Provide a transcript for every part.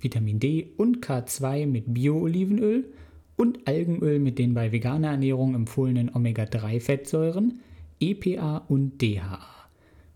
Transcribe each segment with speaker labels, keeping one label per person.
Speaker 1: Vitamin D und K2 mit Bio-Olivenöl und Algenöl mit den bei veganer Ernährung empfohlenen Omega-3-Fettsäuren, EPA und DHA.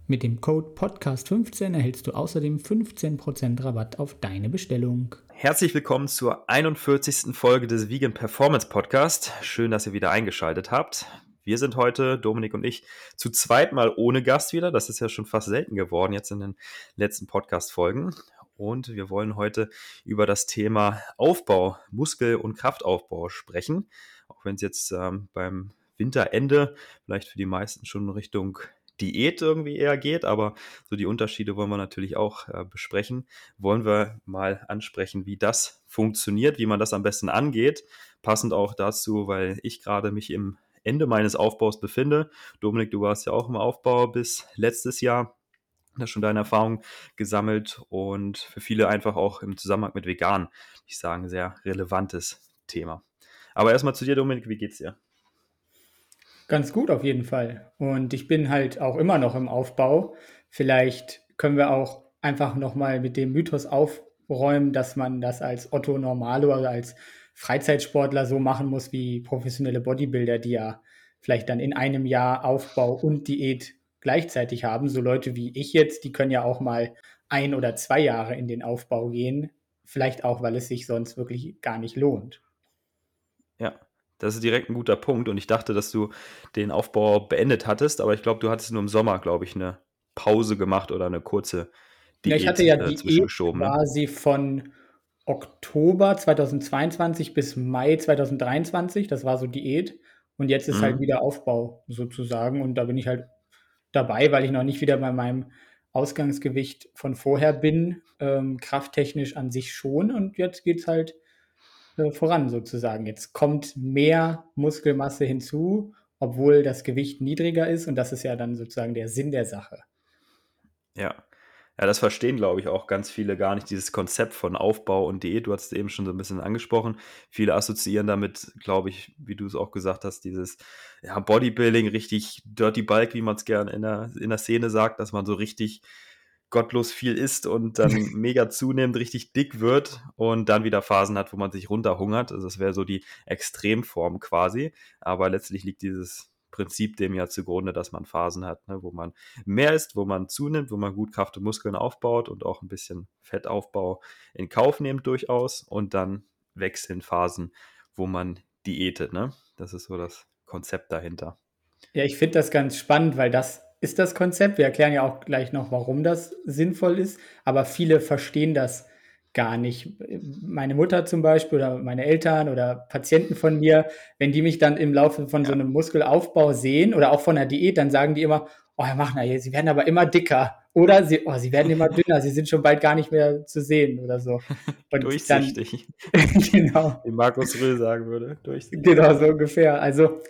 Speaker 1: Mit dem Code Podcast15 erhältst du außerdem 15% Rabatt auf deine Bestellung.
Speaker 2: Herzlich willkommen zur 41. Folge des Vegan Performance Podcast. Schön, dass ihr wieder eingeschaltet habt. Wir sind heute, Dominik und ich, zu zweit mal ohne Gast wieder. Das ist ja schon fast selten geworden jetzt in den letzten Podcast-Folgen. Und wir wollen heute über das Thema Aufbau, Muskel- und Kraftaufbau sprechen. Auch wenn es jetzt ähm, beim Winterende vielleicht für die meisten schon Richtung Diät irgendwie eher geht, aber so die Unterschiede wollen wir natürlich auch äh, besprechen. Wollen wir mal ansprechen, wie das funktioniert, wie man das am besten angeht. Passend auch dazu, weil ich gerade mich im Ende meines Aufbaus befinde. Dominik, du warst ja auch im Aufbau bis letztes Jahr. Hast schon deine Erfahrung gesammelt und für viele einfach auch im Zusammenhang mit Vegan, ich sagen, sehr relevantes Thema. Aber erstmal zu dir, Dominik, wie geht's dir?
Speaker 1: Ganz gut auf jeden Fall. Und ich bin halt auch immer noch im Aufbau. Vielleicht können wir auch einfach nochmal mit dem Mythos aufräumen, dass man das als Otto Normalo, also als Freizeitsportler so machen muss wie professionelle Bodybuilder, die ja vielleicht dann in einem Jahr Aufbau und Diät gleichzeitig haben. So Leute wie ich jetzt, die können ja auch mal ein oder zwei Jahre in den Aufbau gehen. Vielleicht auch, weil es sich sonst wirklich gar nicht lohnt.
Speaker 2: Ja, das ist direkt ein guter Punkt. Und ich dachte, dass du den Aufbau beendet hattest, aber ich glaube, du hattest nur im Sommer, glaube ich, eine Pause gemacht oder eine kurze
Speaker 1: Diät. Ja, ich hatte ja äh, die Diät ne? quasi von Oktober 2022 bis Mai 2023. Das war so Diät. Und jetzt ist halt mhm. halt wieder Aufbau sozusagen. Und da bin ich halt dabei, weil ich noch nicht wieder bei meinem Ausgangsgewicht von vorher bin. Ähm, krafttechnisch an sich schon. Und jetzt geht es halt äh, voran sozusagen. Jetzt kommt mehr Muskelmasse hinzu, obwohl das Gewicht niedriger ist. Und das ist ja dann sozusagen der Sinn der Sache.
Speaker 2: Ja, ja, das verstehen, glaube ich, auch ganz viele gar nicht, dieses Konzept von Aufbau und Diät. Du hast es eben schon so ein bisschen angesprochen. Viele assoziieren damit, glaube ich, wie du es auch gesagt hast, dieses ja, Bodybuilding, richtig Dirty Bulk, wie man es gerne in der, in der Szene sagt, dass man so richtig gottlos viel isst und dann mega zunehmend richtig dick wird und dann wieder Phasen hat, wo man sich runterhungert. Also das wäre so die Extremform quasi. Aber letztlich liegt dieses Prinzip dem ja zugrunde, dass man Phasen hat, ne, wo man mehr isst, wo man zunimmt, wo man gut Kraft und Muskeln aufbaut und auch ein bisschen Fettaufbau in Kauf nimmt durchaus und dann wechseln Phasen, wo man diätet. Ne? Das ist so das Konzept dahinter.
Speaker 1: Ja, ich finde das ganz spannend, weil das ist das Konzept. Wir erklären ja auch gleich noch, warum das sinnvoll ist, aber viele verstehen das gar nicht. Meine Mutter zum Beispiel oder meine Eltern oder Patienten von mir, wenn die mich dann im Laufe von so einem Muskelaufbau sehen oder auch von der Diät, dann sagen die immer, oh Herr Machner, sie werden aber immer dicker. Oder sie, oh, sie werden immer dünner, sie sind schon bald gar nicht mehr zu sehen oder so.
Speaker 2: Und Durchsichtig.
Speaker 1: Dann, genau.
Speaker 2: Wie Markus Röhl sagen würde. Durchsichtig.
Speaker 1: Genau, so ungefähr. Also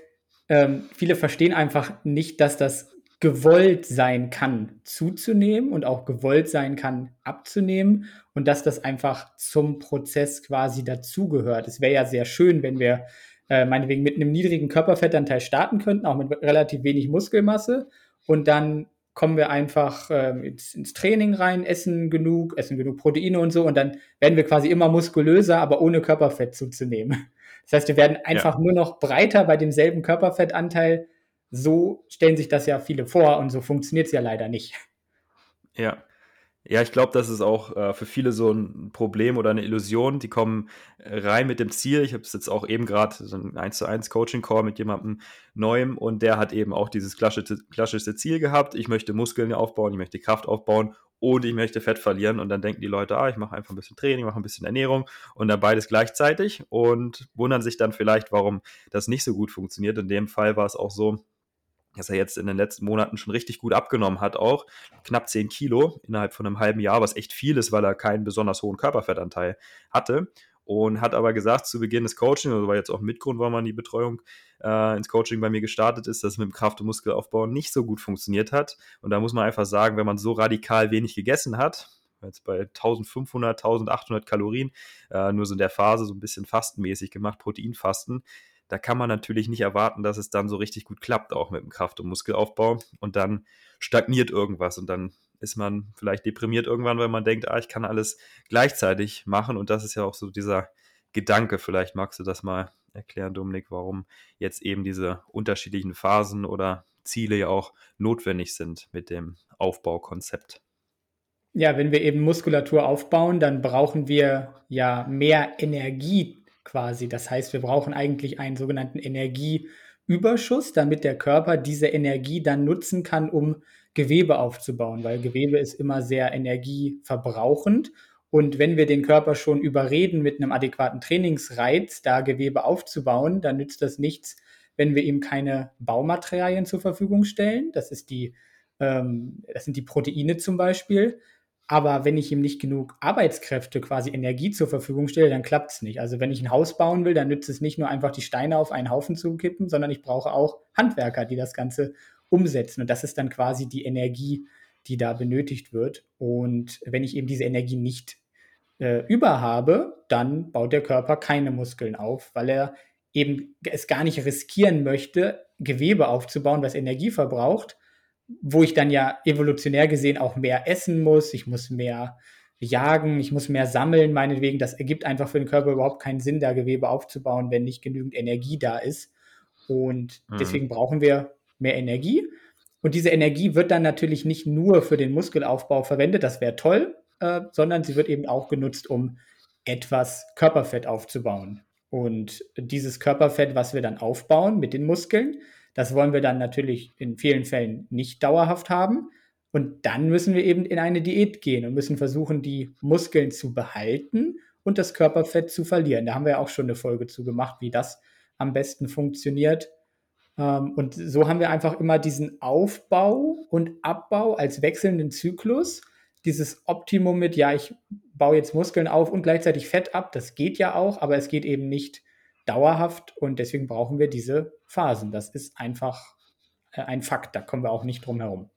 Speaker 1: ähm, viele verstehen einfach nicht, dass das gewollt sein kann, zuzunehmen und auch gewollt sein kann, abzunehmen und dass das einfach zum Prozess quasi dazugehört. Es wäre ja sehr schön, wenn wir äh, meinetwegen mit einem niedrigen Körperfettanteil starten könnten, auch mit relativ wenig Muskelmasse und dann kommen wir einfach äh, ins, ins, Training rein, essen genug, essen genug Proteine und so und dann werden wir quasi immer muskulöser, aber ohne Körperfett zuzunehmen. Das heißt, wir werden einfach ja. nur noch breiter bei demselben Körperfettanteil so stellen sich das ja viele vor und so funktioniert es ja leider nicht.
Speaker 2: Ja. Ja, ich glaube, das ist auch äh, für viele so ein Problem oder eine Illusion. Die kommen rein mit dem Ziel. Ich habe es jetzt auch eben gerade so ein 1 zu 1 Coaching-Call mit jemandem Neuem und der hat eben auch dieses klassische Ziel gehabt. Ich möchte Muskeln aufbauen, ich möchte Kraft aufbauen und ich möchte Fett verlieren. Und dann denken die Leute, ah, ich mache einfach ein bisschen Training, mache ein bisschen Ernährung und dann beides gleichzeitig und wundern sich dann vielleicht, warum das nicht so gut funktioniert. In dem Fall war es auch so, dass er jetzt in den letzten Monaten schon richtig gut abgenommen hat, auch knapp 10 Kilo innerhalb von einem halben Jahr, was echt viel ist, weil er keinen besonders hohen Körperfettanteil hatte. und hat aber gesagt zu Beginn des Coaching, also war jetzt auch Mitgrund, warum man die Betreuung äh, ins Coaching bei mir gestartet ist, dass es mit dem Kraft- und Muskelaufbau nicht so gut funktioniert hat. Und da muss man einfach sagen, wenn man so radikal wenig gegessen hat, jetzt bei 1500, 1800 Kalorien, äh, nur so in der Phase so ein bisschen fastenmäßig gemacht, Proteinfasten, da kann man natürlich nicht erwarten, dass es dann so richtig gut klappt, auch mit dem Kraft- und Muskelaufbau. Und dann stagniert irgendwas und dann ist man vielleicht deprimiert irgendwann, weil man denkt, ah, ich kann alles gleichzeitig machen. Und das ist ja auch so dieser Gedanke. Vielleicht magst du das mal erklären, Dominik, warum jetzt eben diese unterschiedlichen Phasen oder Ziele ja auch notwendig sind mit dem Aufbaukonzept.
Speaker 1: Ja, wenn wir eben Muskulatur aufbauen, dann brauchen wir ja mehr Energie quasi. Das heißt, wir brauchen eigentlich einen sogenannten Energieüberschuss, damit der Körper diese Energie dann nutzen kann, um Gewebe aufzubauen, weil Gewebe ist immer sehr energieverbrauchend. Und wenn wir den Körper schon überreden, mit einem adäquaten Trainingsreiz da Gewebe aufzubauen, dann nützt das nichts, wenn wir ihm keine Baumaterialien zur Verfügung stellen. Das ist die, ähm, das sind die Proteine zum Beispiel. Aber wenn ich ihm nicht genug Arbeitskräfte, quasi Energie zur Verfügung stelle, dann klappt es nicht. Also wenn ich ein Haus bauen will, dann nützt es nicht nur einfach die Steine auf einen Haufen zu kippen, sondern ich brauche auch Handwerker, die das Ganze umsetzen. Und das ist dann quasi die Energie, die da benötigt wird. Und wenn ich eben diese Energie nicht äh, über dann baut der Körper keine Muskeln auf, weil er eben es gar nicht riskieren möchte, Gewebe aufzubauen, was Energie verbraucht, wo ich dann ja evolutionär gesehen auch mehr essen muss, ich muss mehr jagen, ich muss mehr sammeln, meinetwegen. Das ergibt einfach für den Körper überhaupt keinen Sinn, da Gewebe aufzubauen, wenn nicht genügend Energie da ist. Und mhm. deswegen brauchen wir mehr Energie. Und diese Energie wird dann natürlich nicht nur für den Muskelaufbau verwendet, das wäre toll, äh, sondern sie wird eben auch genutzt, um etwas Körperfett aufzubauen. Und dieses Körperfett, was wir dann aufbauen mit den Muskeln, das wollen wir dann natürlich in vielen Fällen nicht dauerhaft haben. Und dann müssen wir eben in eine Diät gehen und müssen versuchen, die Muskeln zu behalten und das Körperfett zu verlieren. Da haben wir ja auch schon eine Folge zu gemacht, wie das am besten funktioniert. Ähm, und so haben wir einfach immer diesen Aufbau und Abbau als wechselnden Zyklus. Dieses Optimum mit, ja, ich baue jetzt Muskeln auf und gleichzeitig Fett ab, das geht ja auch, aber es geht eben nicht dauerhaft und deswegen brauchen wir diese Phasen. Das ist einfach äh, ein Fakt, da kommen wir auch nicht drum herum.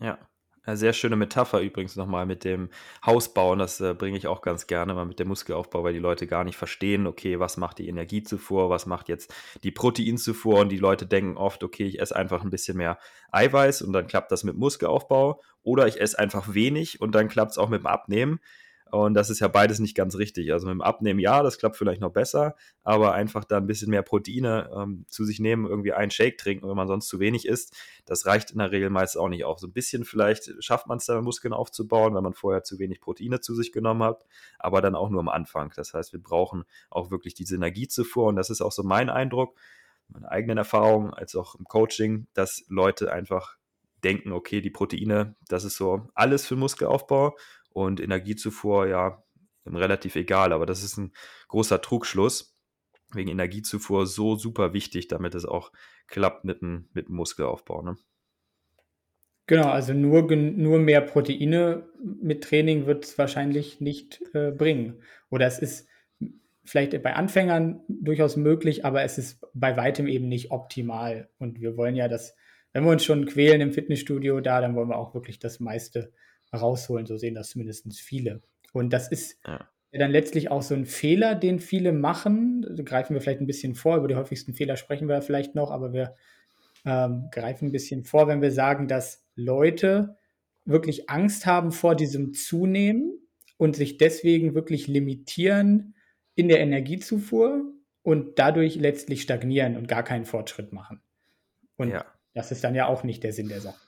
Speaker 2: Ja, sehr schöne Metapher übrigens nochmal mit dem Hausbauen. Das äh, bringe ich auch ganz gerne mal mit dem Muskelaufbau, weil die Leute gar nicht verstehen, okay, was macht die Energiezufuhr, was macht jetzt die Proteinzufuhr und die Leute denken oft, okay, ich esse einfach ein bisschen mehr Eiweiß und dann klappt das mit Muskelaufbau oder ich esse einfach wenig und dann klappt es auch mit dem Abnehmen. Und das ist ja beides nicht ganz richtig. Also mit dem Abnehmen, ja, das klappt vielleicht noch besser, aber einfach da ein bisschen mehr Proteine ähm, zu sich nehmen, irgendwie einen Shake trinken, wenn man sonst zu wenig isst, das reicht in der Regel meist auch nicht auf. So ein bisschen vielleicht schafft man es da, Muskeln aufzubauen, wenn man vorher zu wenig Proteine zu sich genommen hat, aber dann auch nur am Anfang. Das heißt, wir brauchen auch wirklich diese Energie zuvor und das ist auch so mein Eindruck, meine eigenen Erfahrungen, als auch im Coaching, dass Leute einfach denken, okay, die Proteine, das ist so alles für Muskelaufbau und Energiezufuhr ja relativ egal, aber das ist ein großer Trugschluss. Wegen Energiezufuhr so super wichtig, damit es auch klappt mit dem, mit dem Muskelaufbau. Ne?
Speaker 1: Genau, also nur, nur mehr Proteine mit Training wird es wahrscheinlich nicht äh, bringen. Oder es ist vielleicht bei Anfängern durchaus möglich, aber es ist bei weitem eben nicht optimal. Und wir wollen ja das, wenn wir uns schon quälen im Fitnessstudio da, dann wollen wir auch wirklich das meiste rausholen. So sehen das zumindest viele. Und das ist ja. dann letztlich auch so ein Fehler, den viele machen. Da greifen wir vielleicht ein bisschen vor. Über die häufigsten Fehler sprechen wir vielleicht noch, aber wir ähm, greifen ein bisschen vor, wenn wir sagen, dass Leute wirklich Angst haben vor diesem Zunehmen und sich deswegen wirklich limitieren in der Energiezufuhr und dadurch letztlich stagnieren und gar keinen Fortschritt machen. Und ja. das ist dann ja auch nicht der Sinn der Sache.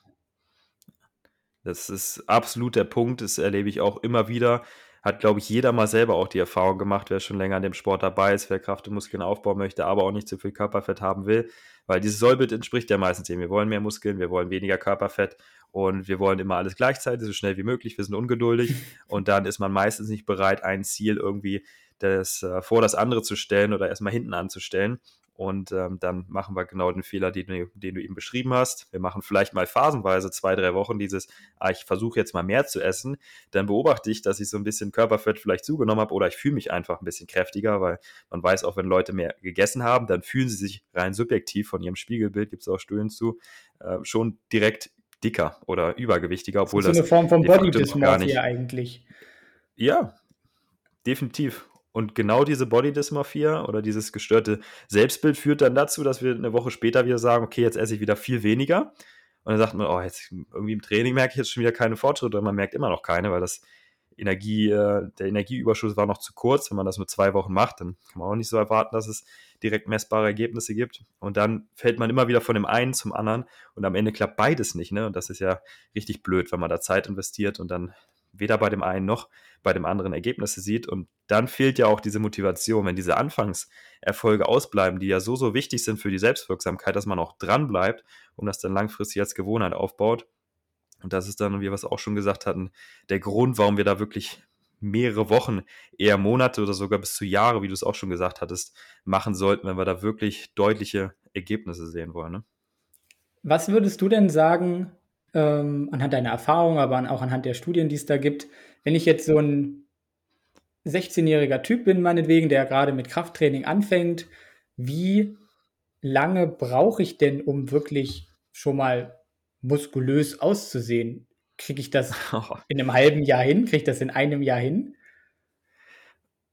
Speaker 2: Das ist absolut der Punkt, das erlebe ich auch immer wieder. Hat, glaube ich, jeder mal selber auch die Erfahrung gemacht, wer schon länger an dem Sport dabei ist, wer Kraft und Muskeln aufbauen möchte, aber auch nicht zu viel Körperfett haben will. Weil dieses Sollbild entspricht ja meistens dem. Wir wollen mehr Muskeln, wir wollen weniger Körperfett und wir wollen immer alles gleichzeitig, so schnell wie möglich. Wir sind ungeduldig und dann ist man meistens nicht bereit, ein Ziel irgendwie das äh, vor das andere zu stellen oder erstmal hinten anzustellen. Und ähm, dann machen wir genau den Fehler, den du, den du eben beschrieben hast. Wir machen vielleicht mal phasenweise zwei, drei Wochen dieses, ah, ich versuche jetzt mal mehr zu essen. Dann beobachte ich, dass ich so ein bisschen Körperfett vielleicht zugenommen habe oder ich fühle mich einfach ein bisschen kräftiger, weil man weiß auch, wenn Leute mehr gegessen haben, dann fühlen sie sich rein subjektiv von ihrem Spiegelbild, gibt es auch Studien zu, äh, schon direkt dicker oder übergewichtiger, obwohl das.
Speaker 1: Ist so eine Form von Body Dysmorphia eigentlich.
Speaker 2: Ja, definitiv. Und genau diese Body Dysmorphia oder dieses gestörte Selbstbild führt dann dazu, dass wir eine Woche später wieder sagen, okay, jetzt esse ich wieder viel weniger. Und dann sagt man, oh, jetzt irgendwie im Training merke ich jetzt schon wieder keine Fortschritte und man merkt immer noch keine, weil das Energie, äh, der Energieüberschuss war noch zu kurz. Wenn man das nur zwei Wochen macht, dann kann man auch nicht so erwarten, dass es direkt messbare Ergebnisse gibt. Und dann fällt man immer wieder von dem einen zum anderen und am Ende klappt beides nicht. Ne? Und das ist ja richtig blöd, wenn man da Zeit investiert und dann weder bei dem einen noch bei dem anderen Ergebnisse sieht. Und dann fehlt ja auch diese Motivation, wenn diese Anfangserfolge ausbleiben, die ja so, so wichtig sind für die Selbstwirksamkeit, dass man auch dran bleibt und das dann langfristig als Gewohnheit aufbaut. Und das ist dann, wie wir es auch schon gesagt hatten, der Grund, warum wir da wirklich mehrere Wochen, eher Monate oder sogar bis zu Jahre, wie du es auch schon gesagt hattest, machen sollten, wenn wir da wirklich deutliche Ergebnisse sehen wollen. Ne?
Speaker 1: Was würdest du denn sagen, ähm, anhand deiner Erfahrung, aber auch anhand der Studien, die es da gibt, wenn ich jetzt so ein 16-jähriger Typ bin, meinetwegen, der gerade mit Krafttraining anfängt, wie lange brauche ich denn, um wirklich schon mal muskulös auszusehen? Kriege ich das in einem halben Jahr hin? Kriege ich das in einem Jahr hin?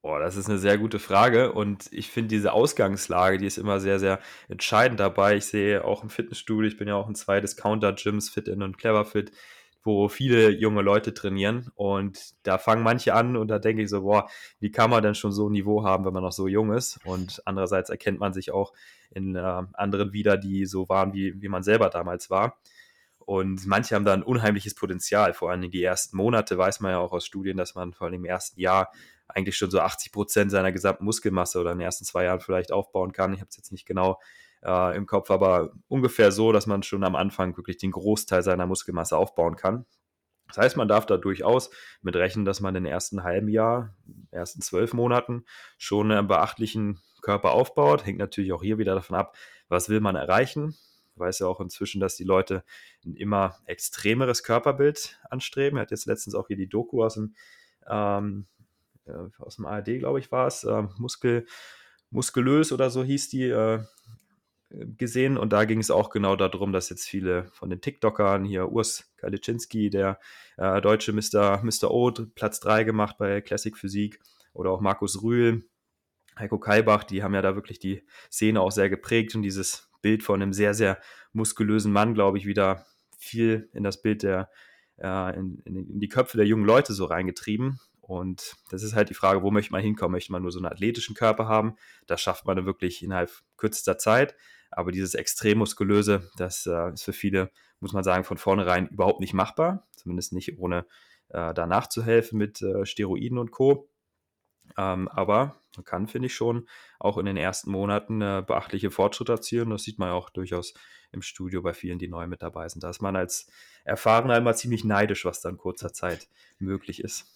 Speaker 2: Boah, das ist eine sehr gute Frage und ich finde diese Ausgangslage, die ist immer sehr, sehr entscheidend dabei. Ich sehe auch im Fitnessstudio, ich bin ja auch in zwei Discounter-Gyms, Fit-In und Cleverfit, wo viele junge Leute trainieren und da fangen manche an und da denke ich so, boah, wie kann man denn schon so ein Niveau haben, wenn man noch so jung ist? Und andererseits erkennt man sich auch in äh, anderen wieder, die so waren, wie, wie man selber damals war. Und manche haben da ein unheimliches Potenzial. Vor allem die ersten Monate weiß man ja auch aus Studien, dass man vor allem im ersten Jahr eigentlich schon so 80 Prozent seiner gesamten Muskelmasse oder in den ersten zwei Jahren vielleicht aufbauen kann. Ich habe es jetzt nicht genau äh, im Kopf, aber ungefähr so, dass man schon am Anfang wirklich den Großteil seiner Muskelmasse aufbauen kann. Das heißt, man darf da durchaus mit rechnen, dass man in den ersten halben Jahr, ersten zwölf Monaten schon einen beachtlichen Körper aufbaut. Hängt natürlich auch hier wieder davon ab, was will man erreichen. Ich weiß ja auch inzwischen, dass die Leute ein immer extremeres Körperbild anstreben. Er hat jetzt letztens auch hier die Doku aus dem ähm, äh, aus dem ARD, glaube ich, war es, äh, Muskel, muskulös oder so hieß die, äh, gesehen. Und da ging es auch genau darum, dass jetzt viele von den TikTokern, hier Urs Kaliczynski, der äh, deutsche Mr. Mr. O, Platz 3 gemacht bei Classic Physik, oder auch Markus Rühl, Heiko Kalbach, die haben ja da wirklich die Szene auch sehr geprägt und dieses Bild von einem sehr, sehr muskulösen Mann, glaube ich, wieder viel in das Bild der, äh, in, in, die Köpfe der jungen Leute so reingetrieben. Und das ist halt die Frage, wo möchte man hinkommen? Möchte man nur so einen athletischen Körper haben? Das schafft man dann wirklich innerhalb kürzester Zeit. Aber dieses extrem muskulöse, das äh, ist für viele, muss man sagen, von vornherein überhaupt nicht machbar. Zumindest nicht ohne äh, da nachzuhelfen mit äh, Steroiden und Co. Ähm, aber man kann, finde ich schon, auch in den ersten Monaten äh, beachtliche Fortschritte erzielen. Das sieht man ja auch durchaus im Studio bei vielen, die neu mit dabei sind. Da ist man als Erfahrener immer ziemlich neidisch, was dann kurzer Zeit möglich ist.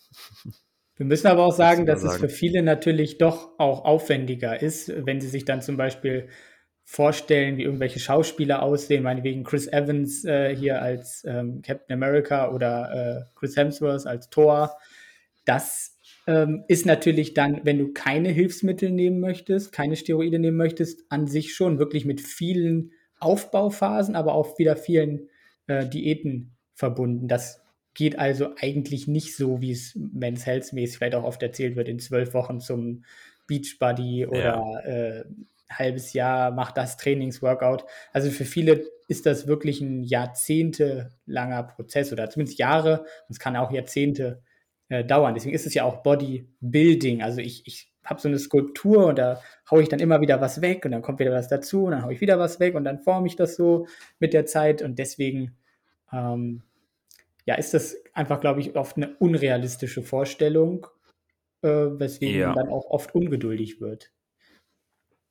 Speaker 1: Wir müssen aber auch sagen, dass sagen. es für viele natürlich doch auch aufwendiger ist, wenn sie sich dann zum Beispiel vorstellen, wie irgendwelche Schauspieler aussehen, meinetwegen Chris Evans äh, hier als ähm, Captain America oder äh, Chris Hemsworth als Thor. Das ähm, ist natürlich dann, wenn du keine Hilfsmittel nehmen möchtest, keine Steroide nehmen möchtest, an sich schon wirklich mit vielen Aufbauphasen, aber auch wieder vielen äh, Diäten verbunden. Das geht also eigentlich nicht so, wie es Men's Health mäßig vielleicht auch oft erzählt wird, in zwölf Wochen zum Beachbody oder ja. äh, halbes Jahr macht das Trainingsworkout. Also für viele ist das wirklich ein jahrzehntelanger Prozess oder zumindest Jahre und es kann auch Jahrzehnte äh, dauern. Deswegen ist es ja auch Bodybuilding. Also ich, ich habe so eine Skulptur und da haue ich dann immer wieder was weg und dann kommt wieder was dazu und dann haue ich wieder was weg und dann forme ich das so mit der Zeit und deswegen ähm, ja, ist das einfach, glaube ich, oft eine unrealistische Vorstellung, äh, weswegen ja. man dann auch oft ungeduldig wird.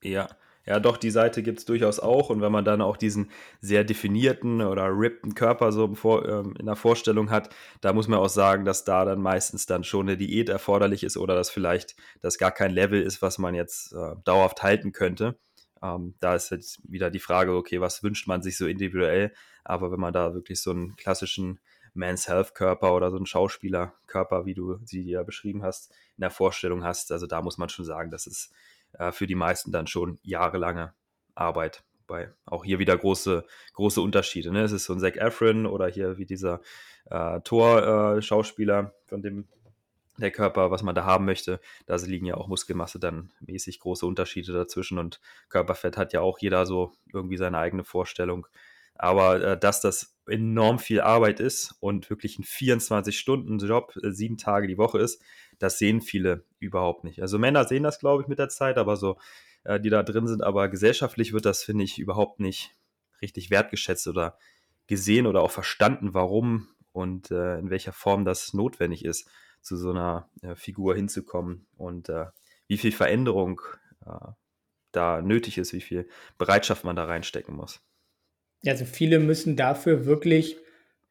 Speaker 2: Ja, Ja, doch, die Seite gibt es durchaus auch. Und wenn man dann auch diesen sehr definierten oder rippten Körper so ähm, in der Vorstellung hat, da muss man auch sagen, dass da dann meistens dann schon eine Diät erforderlich ist oder dass vielleicht das gar kein Level ist, was man jetzt äh, dauerhaft halten könnte. Ähm, da ist jetzt wieder die Frage, okay, was wünscht man sich so individuell? Aber wenn man da wirklich so einen klassischen Man's Health Körper oder so einen Schauspielerkörper, wie du sie ja beschrieben hast, in der Vorstellung hast, also da muss man schon sagen, dass es äh, für die meisten dann schon jahrelange Arbeit. Wobei auch hier wieder große, große Unterschiede. Ne? Es ist so ein Zac Efron oder hier wie dieser äh, Tor-Schauspieler, äh, von dem der Körper, was man da haben möchte. Da liegen ja auch Muskelmasse dann mäßig große Unterschiede dazwischen und Körperfett hat ja auch jeder so irgendwie seine eigene Vorstellung. Aber äh, dass das enorm viel Arbeit ist und wirklich ein 24-Stunden-Job, äh, sieben Tage die Woche ist, das sehen viele überhaupt nicht. Also Männer sehen das, glaube ich, mit der Zeit, aber so, äh, die da drin sind, aber gesellschaftlich wird das, finde ich, überhaupt nicht richtig wertgeschätzt oder gesehen oder auch verstanden, warum und äh, in welcher Form das notwendig ist, zu so einer äh, Figur hinzukommen und äh, wie viel Veränderung äh, da nötig ist, wie viel Bereitschaft man da reinstecken muss.
Speaker 1: Also viele müssen dafür wirklich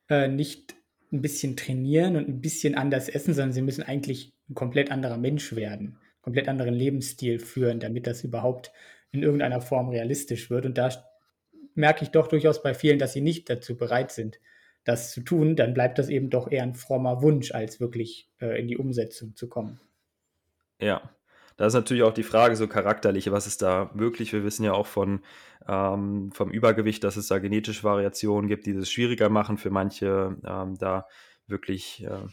Speaker 1: äh, nicht ein bisschen trainieren und ein bisschen anders essen, sondern sie müssen eigentlich ein komplett anderer Mensch werden, komplett anderen Lebensstil führen, damit das überhaupt in irgendeiner Form realistisch wird. Und da merke ich doch durchaus bei vielen, dass sie nicht dazu bereit sind, das zu tun. Dann bleibt das eben doch eher ein frommer Wunsch, als wirklich äh, in die Umsetzung zu kommen.
Speaker 2: Ja, da ist natürlich auch die Frage so charakterliche, was ist da möglich? Wir wissen ja auch von, ähm, vom Übergewicht, dass es da genetische Variationen gibt, die es schwieriger machen für manche, ähm, da wirklich äh,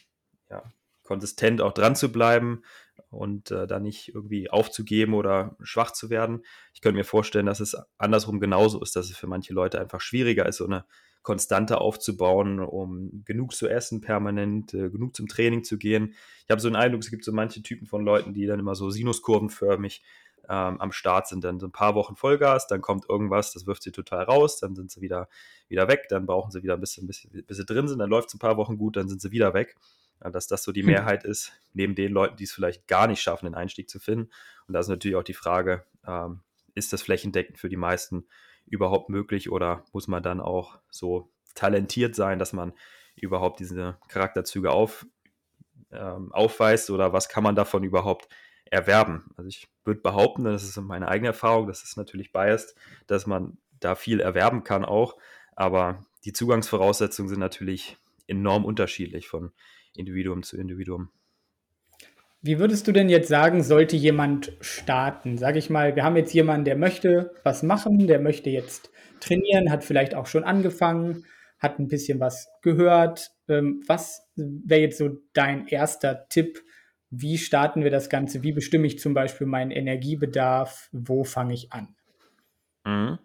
Speaker 2: ja, konsistent auch dran zu bleiben und äh, da nicht irgendwie aufzugeben oder schwach zu werden. Ich könnte mir vorstellen, dass es andersrum genauso ist, dass es für manche Leute einfach schwieriger ist, so eine Konstante aufzubauen, um genug zu essen, permanent äh, genug zum Training zu gehen. Ich habe so einen Eindruck, es gibt so manche Typen von Leuten, die dann immer so sinuskurvenförmig ähm, am Start sind. Dann so ein paar Wochen Vollgas, dann kommt irgendwas, das wirft sie total raus, dann sind sie wieder, wieder weg, dann brauchen sie wieder ein bisschen, bisschen bis sie drin sind, dann läuft es ein paar Wochen gut, dann sind sie wieder weg. Dass das so die hm. Mehrheit ist, neben den Leuten, die es vielleicht gar nicht schaffen, den Einstieg zu finden. Und da ist natürlich auch die Frage, ähm, ist das flächendeckend für die meisten überhaupt möglich oder muss man dann auch so talentiert sein, dass man überhaupt diese Charakterzüge auf, ähm, aufweist oder was kann man davon überhaupt erwerben? Also ich würde behaupten, das ist meine eigene Erfahrung, das ist natürlich biased, dass man da viel erwerben kann auch, aber die Zugangsvoraussetzungen sind natürlich enorm unterschiedlich von Individuum zu Individuum.
Speaker 1: Wie würdest du denn jetzt sagen, sollte jemand starten? Sag ich mal, wir haben jetzt jemanden, der möchte was machen, der möchte jetzt trainieren, hat vielleicht auch schon angefangen, hat ein bisschen was gehört. Ähm, was wäre jetzt so dein erster Tipp? Wie starten wir das Ganze? Wie bestimme ich zum Beispiel meinen Energiebedarf? Wo fange ich an?
Speaker 2: Mhm.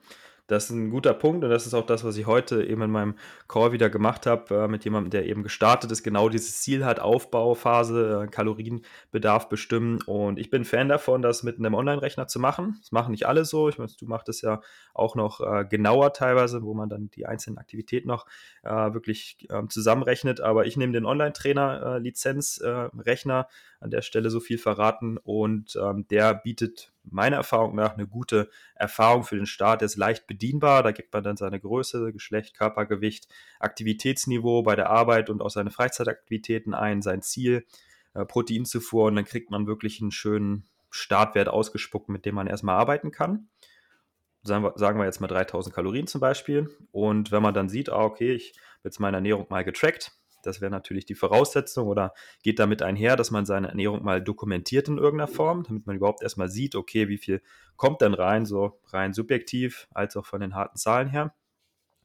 Speaker 2: Das ist ein guter Punkt und das ist auch das, was ich heute eben in meinem Call wieder gemacht habe, äh, mit jemandem, der eben gestartet ist, genau dieses Ziel hat, Aufbauphase, äh, Kalorienbedarf bestimmen. Und ich bin Fan davon, das mit einem Online-Rechner zu machen. Das machen nicht alle so. Ich meine, du machst es ja auch noch äh, genauer teilweise, wo man dann die einzelnen Aktivitäten noch äh, wirklich ähm, zusammenrechnet. Aber ich nehme den Online-Trainer-Lizenz-Rechner äh, an der Stelle so viel verraten und ähm, der bietet meiner Erfahrung nach eine gute Erfahrung für den Start. Der ist leicht bedienbar, da gibt man dann seine Größe, Geschlecht, Körpergewicht, Aktivitätsniveau bei der Arbeit und auch seine Freizeitaktivitäten ein, sein Ziel, äh, Proteinzufuhr und dann kriegt man wirklich einen schönen Startwert ausgespuckt, mit dem man erstmal arbeiten kann. Sagen wir, sagen wir jetzt mal 3000 Kalorien zum Beispiel. Und wenn man dann sieht, ah, okay, ich habe jetzt meine Ernährung mal getrackt, das wäre natürlich die Voraussetzung oder geht damit einher, dass man seine Ernährung mal dokumentiert in irgendeiner Form, damit man überhaupt erstmal sieht, okay, wie viel kommt denn rein, so rein subjektiv als auch von den harten Zahlen her.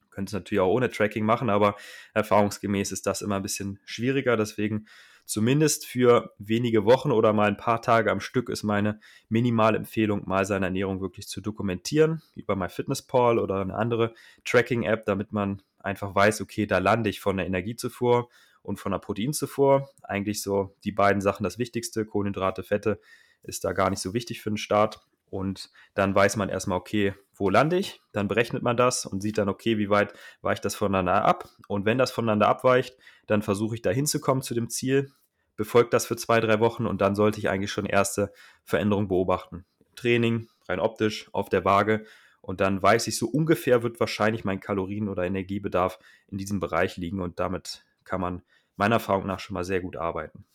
Speaker 2: Könnte es natürlich auch ohne Tracking machen, aber erfahrungsgemäß ist das immer ein bisschen schwieriger. Deswegen zumindest für wenige Wochen oder mal ein paar Tage am Stück ist meine minimale Empfehlung, mal seine Ernährung wirklich zu dokumentieren über MyFitnessPal oder eine andere Tracking-App, damit man einfach weiß, okay, da lande ich von der Energiezufuhr und von der Proteinzufuhr. Eigentlich so die beiden Sachen das Wichtigste. Kohlenhydrate, Fette ist da gar nicht so wichtig für den Start. Und dann weiß man erstmal, okay, wo lande ich? Dann berechnet man das und sieht dann, okay, wie weit weicht das voneinander ab? Und wenn das voneinander abweicht, dann versuche ich da hinzukommen zu dem Ziel, befolgt das für zwei, drei Wochen und dann sollte ich eigentlich schon erste Veränderungen beobachten. Training, rein optisch auf der Waage und dann weiß ich, so ungefähr wird wahrscheinlich mein Kalorien- oder Energiebedarf in diesem Bereich liegen und damit kann man meiner Erfahrung nach schon mal sehr gut arbeiten.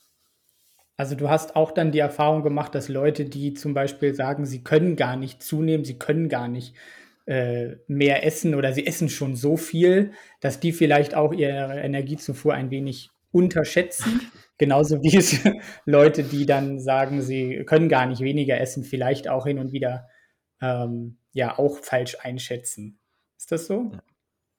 Speaker 1: Also du hast auch dann die Erfahrung gemacht, dass Leute, die zum Beispiel sagen, sie können gar nicht zunehmen, sie können gar nicht äh, mehr essen oder sie essen schon so viel, dass die vielleicht auch ihre Energiezufuhr ein wenig unterschätzen. Genauso wie es Leute, die dann sagen, sie können gar nicht weniger essen, vielleicht auch hin und wieder ähm, ja auch falsch einschätzen. Ist das so?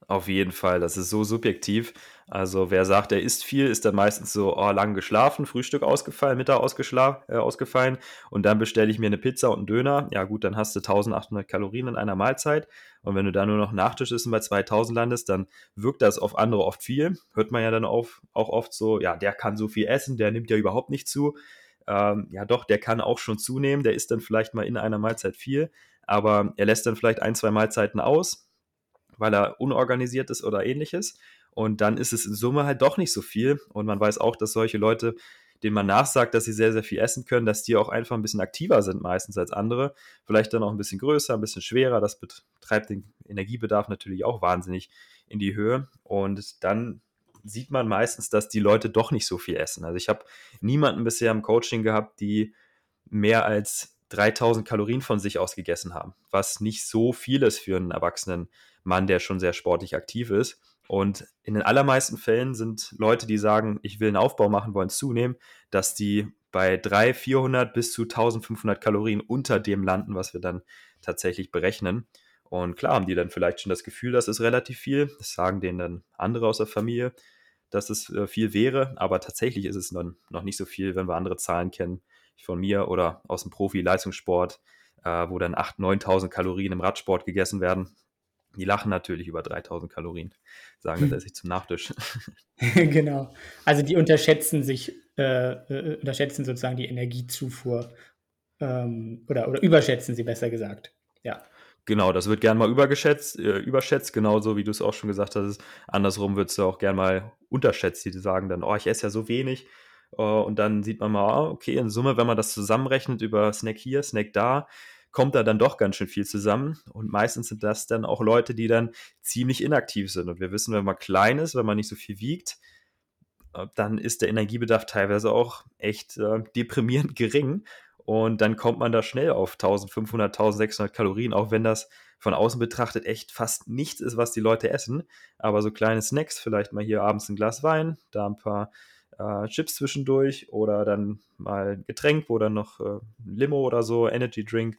Speaker 2: Auf jeden Fall, das ist so subjektiv. Also wer sagt, er isst viel, ist dann meistens so, oh, lang geschlafen, Frühstück ausgefallen, Mittag äh, ausgefallen und dann bestelle ich mir eine Pizza und einen Döner. Ja gut, dann hast du 1800 Kalorien in einer Mahlzeit und wenn du da nur noch Nachtisch isst und bei 2000 landest, dann wirkt das auf andere oft viel. Hört man ja dann auf, auch oft so, ja, der kann so viel essen, der nimmt ja überhaupt nicht zu. Ähm, ja doch, der kann auch schon zunehmen, der isst dann vielleicht mal in einer Mahlzeit viel, aber er lässt dann vielleicht ein, zwei Mahlzeiten aus weil er unorganisiert ist oder ähnliches. Und dann ist es in Summe halt doch nicht so viel. Und man weiß auch, dass solche Leute, denen man nachsagt, dass sie sehr, sehr viel essen können, dass die auch einfach ein bisschen aktiver sind meistens als andere. Vielleicht dann auch ein bisschen größer, ein bisschen schwerer. Das betreibt den Energiebedarf natürlich auch wahnsinnig in die Höhe. Und dann sieht man meistens, dass die Leute doch nicht so viel essen. Also ich habe niemanden bisher im Coaching gehabt, die mehr als 3000 Kalorien von sich aus gegessen haben, was nicht so viel ist für einen Erwachsenen Mann, der schon sehr sportlich aktiv ist. Und in den allermeisten Fällen sind Leute, die sagen, ich will einen Aufbau machen, wollen zunehmen, dass die bei 300, 400 bis zu 1500 Kalorien unter dem landen, was wir dann tatsächlich berechnen. Und klar haben die dann vielleicht schon das Gefühl, das ist relativ viel. Das sagen denen dann andere aus der Familie, dass es äh, viel wäre. Aber tatsächlich ist es dann noch nicht so viel, wenn wir andere Zahlen kennen, von mir oder aus dem Profi-Leistungssport, äh, wo dann 8.000, 9.000 Kalorien im Radsport gegessen werden. Die lachen natürlich über 3000 Kalorien, sagen, das esse ich zum Nachtisch.
Speaker 1: genau. Also die unterschätzen sich, äh, äh, unterschätzen sozusagen die Energiezufuhr ähm, oder, oder überschätzen sie besser gesagt. Ja.
Speaker 2: Genau, das wird gern mal übergeschätzt, äh, überschätzt, genauso wie du es auch schon gesagt hast. Andersrum wird es auch gern mal unterschätzt. Die sagen dann, oh, ich esse ja so wenig. Uh, und dann sieht man mal, ah, okay, in Summe, wenn man das zusammenrechnet über Snack hier, Snack da, kommt da dann doch ganz schön viel zusammen. Und meistens sind das dann auch Leute, die dann ziemlich inaktiv sind. Und wir wissen, wenn man klein ist, wenn man nicht so viel wiegt, äh, dann ist der Energiebedarf teilweise auch echt äh, deprimierend gering. Und dann kommt man da schnell auf 1500, 1600 Kalorien, auch wenn das von außen betrachtet echt fast nichts ist, was die Leute essen. Aber so kleine Snacks, vielleicht mal hier abends ein Glas Wein, da ein paar äh, Chips zwischendurch oder dann mal ein Getränk, wo dann noch äh, Limo oder so, Energy Drink,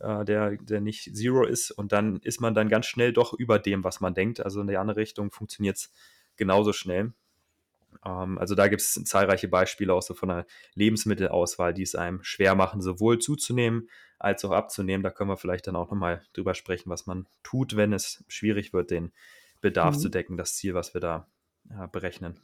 Speaker 2: äh, der, der nicht Zero ist. Und dann ist man dann ganz schnell doch über dem, was man denkt. Also in die andere Richtung funktioniert es genauso schnell. Ähm, also da gibt es zahlreiche Beispiele auch so von der Lebensmittelauswahl, die es einem schwer machen, sowohl zuzunehmen als auch abzunehmen. Da können wir vielleicht dann auch nochmal drüber sprechen, was man tut, wenn es schwierig wird, den Bedarf mhm. zu decken, das Ziel, was wir da berechnen.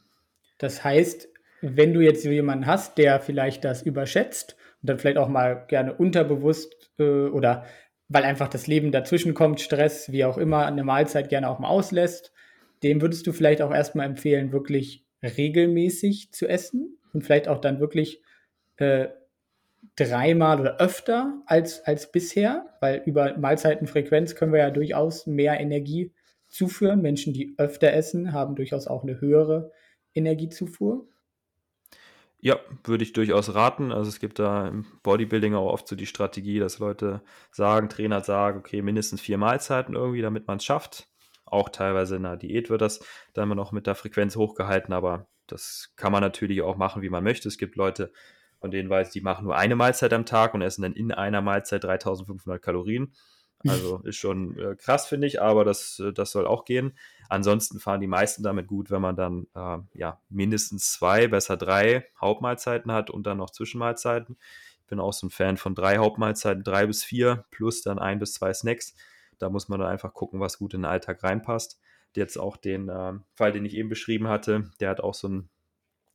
Speaker 1: Das heißt, wenn du jetzt jemanden hast, der vielleicht das überschätzt und dann vielleicht auch mal gerne unterbewusst äh, oder weil einfach das Leben dazwischen kommt, Stress, wie auch immer, eine Mahlzeit gerne auch mal auslässt, dem würdest du vielleicht auch erstmal empfehlen, wirklich regelmäßig zu essen und vielleicht auch dann wirklich äh, dreimal oder öfter als, als bisher, weil über Mahlzeitenfrequenz können wir ja durchaus mehr Energie zuführen. Menschen, die öfter essen, haben durchaus auch eine höhere Energiezufuhr?
Speaker 2: Ja, würde ich durchaus raten. Also es gibt da im Bodybuilding auch oft so die Strategie, dass Leute sagen, Trainer sagen, okay, mindestens vier Mahlzeiten irgendwie, damit man es schafft. Auch teilweise in der Diät wird das dann immer noch mit der Frequenz hochgehalten, aber das kann man natürlich auch machen, wie man möchte. Es gibt Leute, von denen weiß, die machen nur eine Mahlzeit am Tag und essen dann in einer Mahlzeit 3500 Kalorien. Also ist schon äh, krass, finde ich, aber das, äh, das soll auch gehen. Ansonsten fahren die meisten damit gut, wenn man dann äh, ja mindestens zwei, besser drei Hauptmahlzeiten hat und dann noch Zwischenmahlzeiten. Ich bin auch so ein Fan von drei Hauptmahlzeiten, drei bis vier, plus dann ein bis zwei Snacks. Da muss man dann einfach gucken, was gut in den Alltag reinpasst. Jetzt auch den äh, Fall, den ich eben beschrieben hatte, der hat auch so ein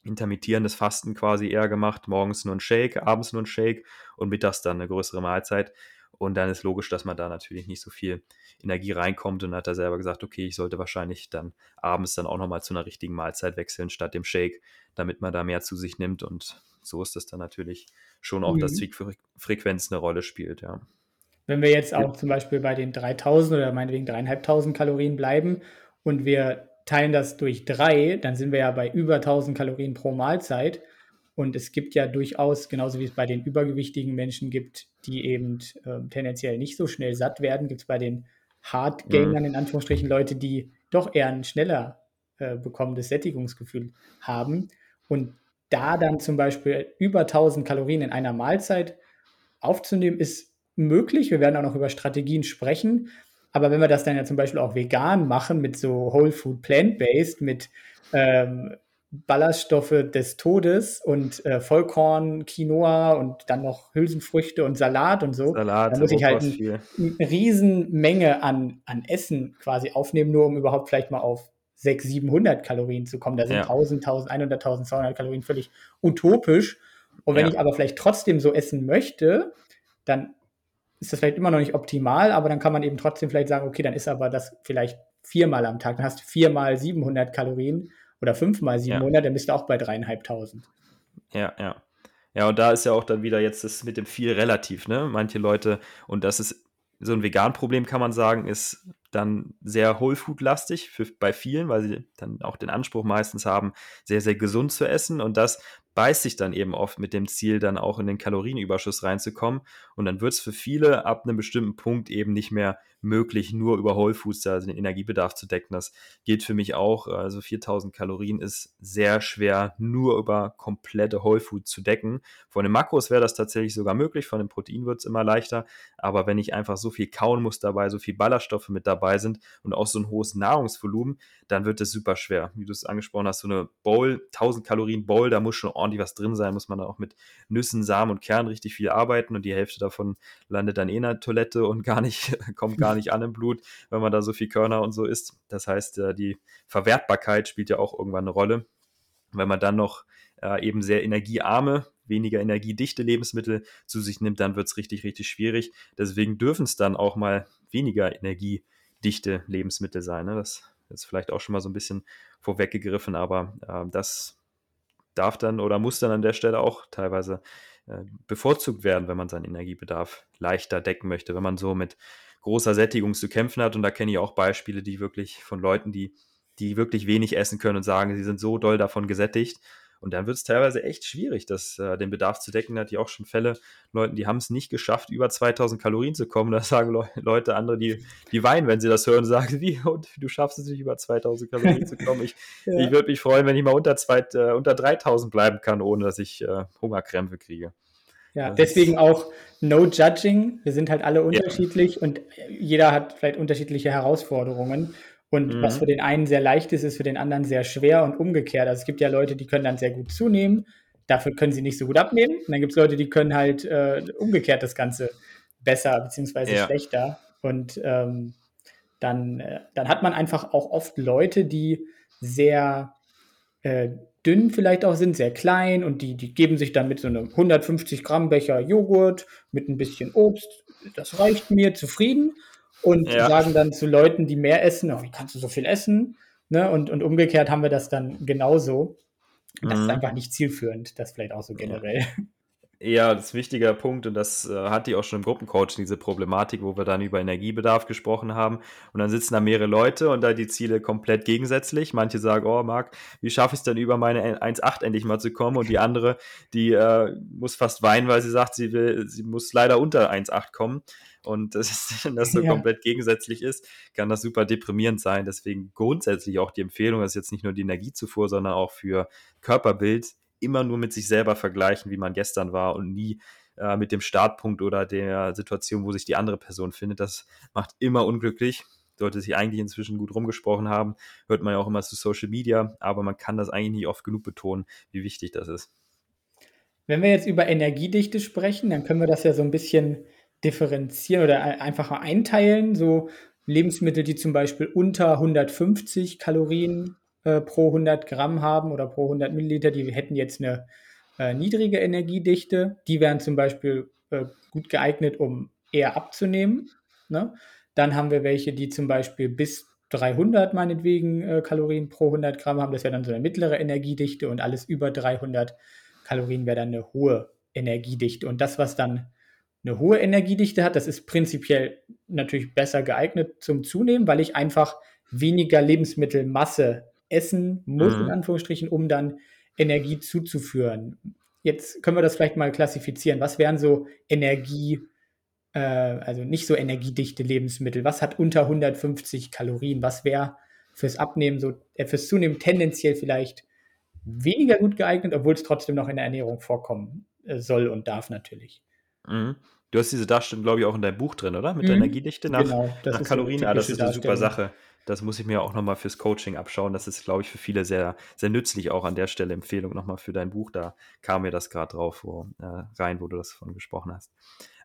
Speaker 2: intermittierendes Fasten quasi eher gemacht. Morgens nur ein Shake, abends nur ein Shake und mittags dann eine größere Mahlzeit. Und dann ist logisch, dass man da natürlich nicht so viel Energie reinkommt. Und hat er selber gesagt, okay, ich sollte wahrscheinlich dann abends dann auch nochmal zu einer richtigen Mahlzeit wechseln statt dem Shake, damit man da mehr zu sich nimmt. Und so ist das dann natürlich schon auch, mhm. dass Frequenz eine Rolle spielt, ja.
Speaker 1: Wenn wir jetzt auch zum Beispiel bei den 3000 oder meinetwegen dreieinhalbtausend Kalorien bleiben und wir teilen das durch drei, dann sind wir ja bei über 1000 Kalorien pro Mahlzeit. Und es gibt ja durchaus, genauso wie es bei den übergewichtigen Menschen gibt, die eben äh, tendenziell nicht so schnell satt werden, gibt es bei den Hardgängern, mhm. in Anführungsstrichen, Leute, die doch eher ein schneller äh, bekommendes Sättigungsgefühl haben. Und da dann zum Beispiel über 1000 Kalorien in einer Mahlzeit aufzunehmen, ist möglich. Wir werden auch noch über Strategien sprechen. Aber wenn wir das dann ja zum Beispiel auch vegan machen, mit so Whole Food Plant-Based, mit ähm, Ballaststoffe des Todes und äh, Vollkorn, Quinoa und dann noch Hülsenfrüchte und Salat und so. Salat, da muss ich halt ein, eine Riesenmenge an, an Essen quasi aufnehmen, nur um überhaupt vielleicht mal auf 600, 700 Kalorien zu kommen. Da sind ja. 1000, 1100, 1200 Kalorien völlig utopisch. Und wenn ja. ich aber vielleicht trotzdem so essen möchte, dann ist das vielleicht immer noch nicht optimal, aber dann kann man eben trotzdem vielleicht sagen, okay, dann ist aber das vielleicht viermal am Tag. Dann hast du viermal 700 Kalorien oder fünfmal 700, ja. dann bist du auch bei dreieinhalbtausend.
Speaker 2: Ja, ja. Ja, und da ist ja auch dann wieder jetzt das mit dem viel relativ, ne? Manche Leute, und das ist so ein Vegan-Problem, kann man sagen, ist dann sehr Whole Food-lastig bei vielen, weil sie dann auch den Anspruch meistens haben, sehr, sehr gesund zu essen. Und das beißt sich dann eben oft mit dem Ziel, dann auch in den Kalorienüberschuss reinzukommen. Und dann wird es für viele ab einem bestimmten Punkt eben nicht mehr möglich, nur über Whole Foods also den Energiebedarf zu decken. Das gilt für mich auch. Also 4000 Kalorien ist sehr schwer, nur über komplette Whole Foods zu decken. Von den Makros wäre das tatsächlich sogar möglich, von dem Protein wird es immer leichter. Aber wenn ich einfach so viel kauen muss dabei, so viel Ballaststoffe mit dabei sind und auch so ein hohes Nahrungsvolumen, dann wird es super schwer. Wie du es angesprochen hast, so eine Bowl, 1000 Kalorien Bowl, da muss schon ordentlich was drin sein, muss man dann auch mit Nüssen, Samen und Kernen richtig viel arbeiten und die Hälfte davon landet dann eh in der Toilette und gar nicht, kommt gar nicht an im Blut, wenn man da so viel Körner und so isst. Das heißt, äh, die Verwertbarkeit spielt ja auch irgendwann eine Rolle. Wenn man dann noch äh, eben sehr energiearme, weniger energiedichte Lebensmittel zu sich nimmt, dann wird es richtig, richtig schwierig. Deswegen dürfen es dann auch mal weniger energiedichte Lebensmittel sein. Ne? Das ist vielleicht auch schon mal so ein bisschen vorweggegriffen, aber äh, das darf dann oder muss dann an der Stelle auch teilweise äh, bevorzugt werden, wenn man seinen Energiebedarf leichter decken möchte, wenn man so mit großer Sättigung zu kämpfen hat. Und da kenne ich auch Beispiele, die wirklich von Leuten, die, die wirklich wenig essen können und sagen, sie sind so doll davon gesättigt. Und dann wird es teilweise echt schwierig, das, äh, den Bedarf zu decken. Da hatte ich auch schon Fälle, Leuten, die haben es nicht geschafft, über 2000 Kalorien zu kommen. Da sagen Le Leute, andere, die, die weinen, wenn sie das hören, sagen, wie, und du schaffst es nicht, über 2000 Kalorien zu kommen. Ich, ja. ich würde mich freuen, wenn ich mal unter, zwei, äh, unter 3000 bleiben kann, ohne dass ich äh, Hungerkrämpfe kriege.
Speaker 1: Ja, deswegen auch no judging. Wir sind halt alle unterschiedlich ja. und jeder hat vielleicht unterschiedliche Herausforderungen. Und mhm. was für den einen sehr leicht ist, ist für den anderen sehr schwer und umgekehrt. Also es gibt ja Leute, die können dann sehr gut zunehmen, dafür können sie nicht so gut abnehmen. Und dann gibt es Leute, die können halt äh, umgekehrt das Ganze besser bzw. Ja. schlechter. Und ähm, dann, äh, dann hat man einfach auch oft Leute, die sehr äh, dünn vielleicht auch sind, sehr klein und die, die geben sich dann mit so einem 150 Gramm Becher Joghurt mit ein bisschen Obst, das reicht mir, zufrieden und ja. sagen dann zu Leuten, die mehr essen, oh, wie kannst du so viel essen? Ne? Und, und umgekehrt haben wir das dann genauso. Das mhm. ist einfach nicht zielführend, das vielleicht auch so generell. Ja.
Speaker 2: Das ist ein wichtiger Punkt und das äh, hat die auch schon im Gruppencoach, diese Problematik, wo wir dann über Energiebedarf gesprochen haben. Und dann sitzen da mehrere Leute und da die Ziele komplett gegensätzlich. Manche sagen, oh Marc, wie schaffe ich es denn über meine 1,8 endlich mal zu kommen? Und die andere, die äh, muss fast weinen, weil sie sagt, sie will, sie muss leider unter 1,8 kommen. Und das ist, wenn das so ja. komplett gegensätzlich ist, kann das super deprimierend sein. Deswegen grundsätzlich auch die Empfehlung, das ist jetzt nicht nur die Energiezufuhr, sondern auch für Körperbild immer nur mit sich selber vergleichen, wie man gestern war und nie äh, mit dem Startpunkt oder der Situation, wo sich die andere Person findet. Das macht immer unglücklich. Sollte sich eigentlich inzwischen gut rumgesprochen haben, hört man ja auch immer zu Social Media, aber man kann das eigentlich nicht oft genug betonen, wie wichtig das ist.
Speaker 1: Wenn wir jetzt über Energiedichte sprechen, dann können wir das ja so ein bisschen differenzieren oder einfacher einteilen. So Lebensmittel, die zum Beispiel unter 150 Kalorien äh, pro 100 Gramm haben oder pro 100 Milliliter, die hätten jetzt eine äh, niedrige Energiedichte. Die wären zum Beispiel äh, gut geeignet, um eher abzunehmen. Ne? Dann haben wir welche, die zum Beispiel bis 300 meinetwegen äh, Kalorien pro 100 Gramm haben. Das wäre dann so eine mittlere Energiedichte und alles über 300 Kalorien wäre dann eine hohe Energiedichte. Und das, was dann eine hohe Energiedichte hat. Das ist prinzipiell natürlich besser geeignet zum Zunehmen, weil ich einfach weniger Lebensmittelmasse essen muss, mhm. in Anführungsstrichen, um dann Energie zuzuführen. Jetzt können wir das vielleicht mal klassifizieren. Was wären so Energie, äh, also nicht so energiedichte Lebensmittel? Was hat unter 150 Kalorien? Was wäre fürs Abnehmen so, äh, fürs Zunehmen tendenziell vielleicht weniger gut geeignet, obwohl es trotzdem noch in der Ernährung vorkommen äh, soll und darf natürlich.
Speaker 2: Mhm. Du hast diese Darstellung, glaube ich, auch in deinem Buch drin, oder? Mit mhm. der Energiedichte nach, genau, nach Kalorien. ah, das ist eine super Sache. Das muss ich mir auch nochmal fürs Coaching abschauen. Das ist, glaube ich, für viele sehr, sehr nützlich. Auch an der Stelle Empfehlung nochmal für dein Buch. Da kam mir das gerade drauf wo, äh, rein, wo du das von gesprochen hast.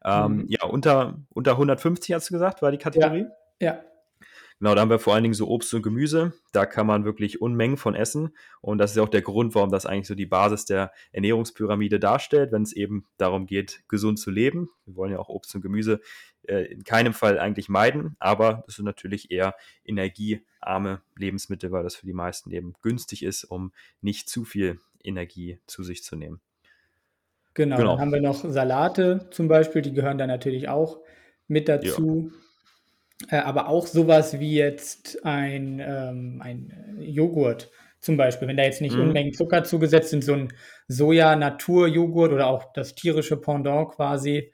Speaker 2: Ähm, mhm. Ja, unter, unter 150 hast du gesagt, war die Kategorie?
Speaker 1: Ja. ja.
Speaker 2: Genau, da haben wir vor allen Dingen so Obst und Gemüse. Da kann man wirklich Unmengen von essen. Und das ist auch der Grund, warum das eigentlich so die Basis der Ernährungspyramide darstellt, wenn es eben darum geht, gesund zu leben. Wir wollen ja auch Obst und Gemüse äh, in keinem Fall eigentlich meiden, aber das sind natürlich eher energiearme Lebensmittel, weil das für die meisten eben günstig ist, um nicht zu viel Energie zu sich zu nehmen.
Speaker 1: Genau, genau. dann haben wir noch Salate zum Beispiel, die gehören da natürlich auch mit dazu. Ja. Äh, aber auch sowas wie jetzt ein, ähm, ein Joghurt zum Beispiel, wenn da jetzt nicht mm. Unmengen Zucker zugesetzt sind, so ein Soja-Natur-Joghurt oder auch das tierische Pendant quasi,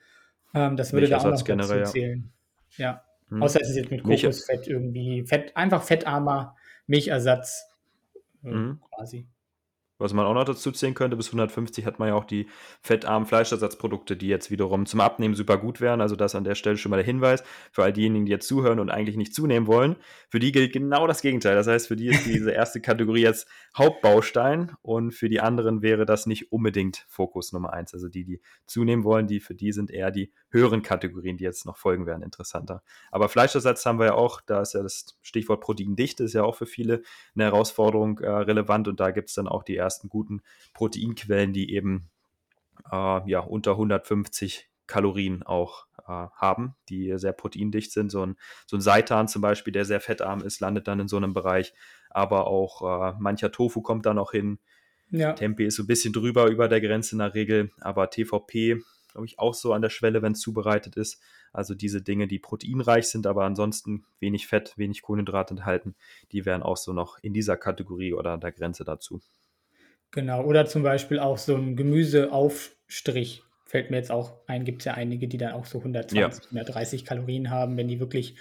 Speaker 1: ähm, das würde da auch noch generell, dazu zählen. Ja. ja. Mm. Außer es ist jetzt mit Kokosfett irgendwie, Fett, einfach fettarmer Milchersatz äh, mm. quasi.
Speaker 2: Was man auch noch dazu zählen könnte, bis 150 hat man ja auch die fettarmen Fleischersatzprodukte, die jetzt wiederum zum Abnehmen super gut wären. Also das an der Stelle schon mal der Hinweis für all diejenigen, die jetzt zuhören und eigentlich nicht zunehmen wollen. Für die gilt genau das Gegenteil. Das heißt, für die ist diese erste Kategorie jetzt Hauptbaustein und für die anderen wäre das nicht unbedingt Fokus Nummer eins. Also die, die zunehmen wollen, die für die sind eher die höheren Kategorien, die jetzt noch folgen werden, interessanter. Aber Fleischersatz haben wir ja auch, da ist ja das Stichwort Proteindichte, ist ja auch für viele eine Herausforderung äh, relevant und da gibt es dann auch die ersten guten Proteinquellen, die eben äh, ja, unter 150 Kalorien auch äh, haben, die sehr proteindicht sind. So ein, so ein Seitan zum Beispiel, der sehr fettarm ist, landet dann in so einem Bereich. Aber auch äh, mancher Tofu kommt da noch hin. Ja. Tempeh ist so ein bisschen drüber über der Grenze in der Regel, aber TVP, glaube ich, auch so an der Schwelle, wenn es zubereitet ist. Also diese Dinge, die proteinreich sind, aber ansonsten wenig Fett, wenig Kohlenhydrate enthalten, die wären auch so noch in dieser Kategorie oder an der Grenze dazu.
Speaker 1: Genau, oder zum Beispiel auch so ein Gemüseaufstrich. Fällt mir jetzt auch ein, gibt es ja einige, die dann auch so 120, ja. 130 Kalorien haben, wenn die wirklich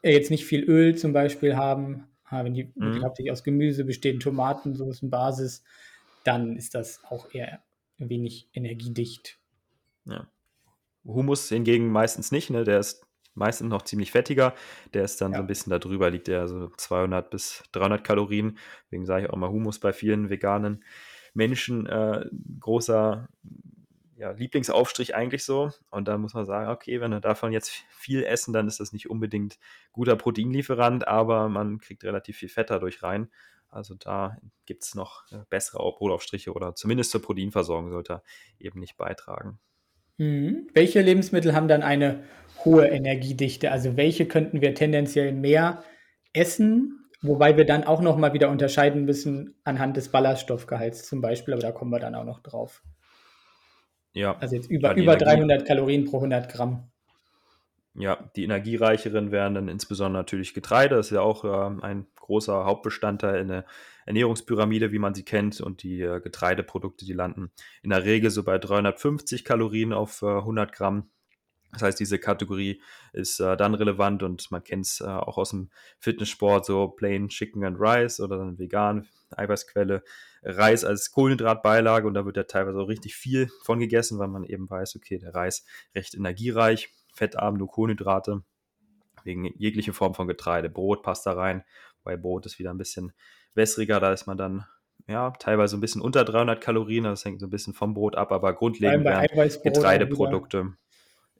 Speaker 1: äh, jetzt nicht viel Öl zum Beispiel haben, wenn die mhm. hauptsächlich aus Gemüse bestehen, Tomaten, so ist eine Basis, dann ist das auch eher wenig energiedicht.
Speaker 2: Ja. Humus hingegen meistens nicht, ne? der ist meistens noch ziemlich fettiger. Der ist dann ja. so ein bisschen darüber, liegt der so 200 bis 300 Kalorien. Deswegen sage ich auch mal Humus bei vielen veganen Menschen äh, großer ja, Lieblingsaufstrich eigentlich so. Und da muss man sagen, okay, wenn wir davon jetzt viel essen, dann ist das nicht unbedingt guter Proteinlieferant, aber man kriegt relativ viel Fett dadurch rein. Also da gibt es noch äh, bessere Brotaufstriche oder zumindest zur Proteinversorgung sollte er eben nicht beitragen.
Speaker 1: Mhm. Welche Lebensmittel haben dann eine hohe Energiedichte? Also welche könnten wir tendenziell mehr essen Wobei wir dann auch noch mal wieder unterscheiden müssen anhand des Ballaststoffgehalts zum Beispiel, aber da kommen wir dann auch noch drauf.
Speaker 2: Ja.
Speaker 1: Also jetzt über, über 300 Kalorien pro 100 Gramm.
Speaker 2: Ja, die energiereicheren wären dann insbesondere natürlich Getreide. Das ist ja auch äh, ein großer Hauptbestandteil in der Ernährungspyramide, wie man sie kennt. Und die äh, Getreideprodukte, die landen in der Regel so bei 350 Kalorien auf äh, 100 Gramm. Das heißt, diese Kategorie ist äh, dann relevant und man kennt es äh, auch aus dem Fitnesssport, so Plain Chicken and Rice oder dann vegan, Eiweißquelle, Reis als Kohlenhydratbeilage und da wird ja teilweise auch richtig viel von gegessen, weil man eben weiß, okay, der Reis recht energiereich, fettarm, nur Kohlenhydrate, wegen jeglicher Form von Getreide. Brot passt da rein, weil Brot ist wieder ein bisschen wässriger, da ist man dann ja, teilweise ein bisschen unter 300 Kalorien, das hängt so ein bisschen vom Brot ab, aber grundlegend Getreideprodukte.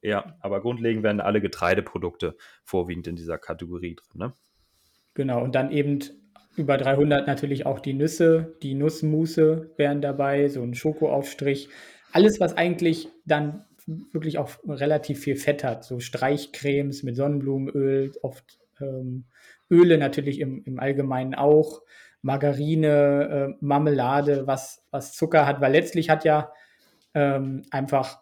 Speaker 2: Ja, aber grundlegend werden alle Getreideprodukte vorwiegend in dieser Kategorie drin. Ne?
Speaker 1: Genau, und dann eben über 300 natürlich auch die Nüsse, die Nussmusse wären dabei, so ein Schokoaufstrich. Alles, was eigentlich dann wirklich auch relativ viel Fett hat, so Streichcremes mit Sonnenblumenöl, oft ähm, Öle natürlich im, im Allgemeinen auch, Margarine, äh, Marmelade, was, was Zucker hat, weil letztlich hat ja ähm, einfach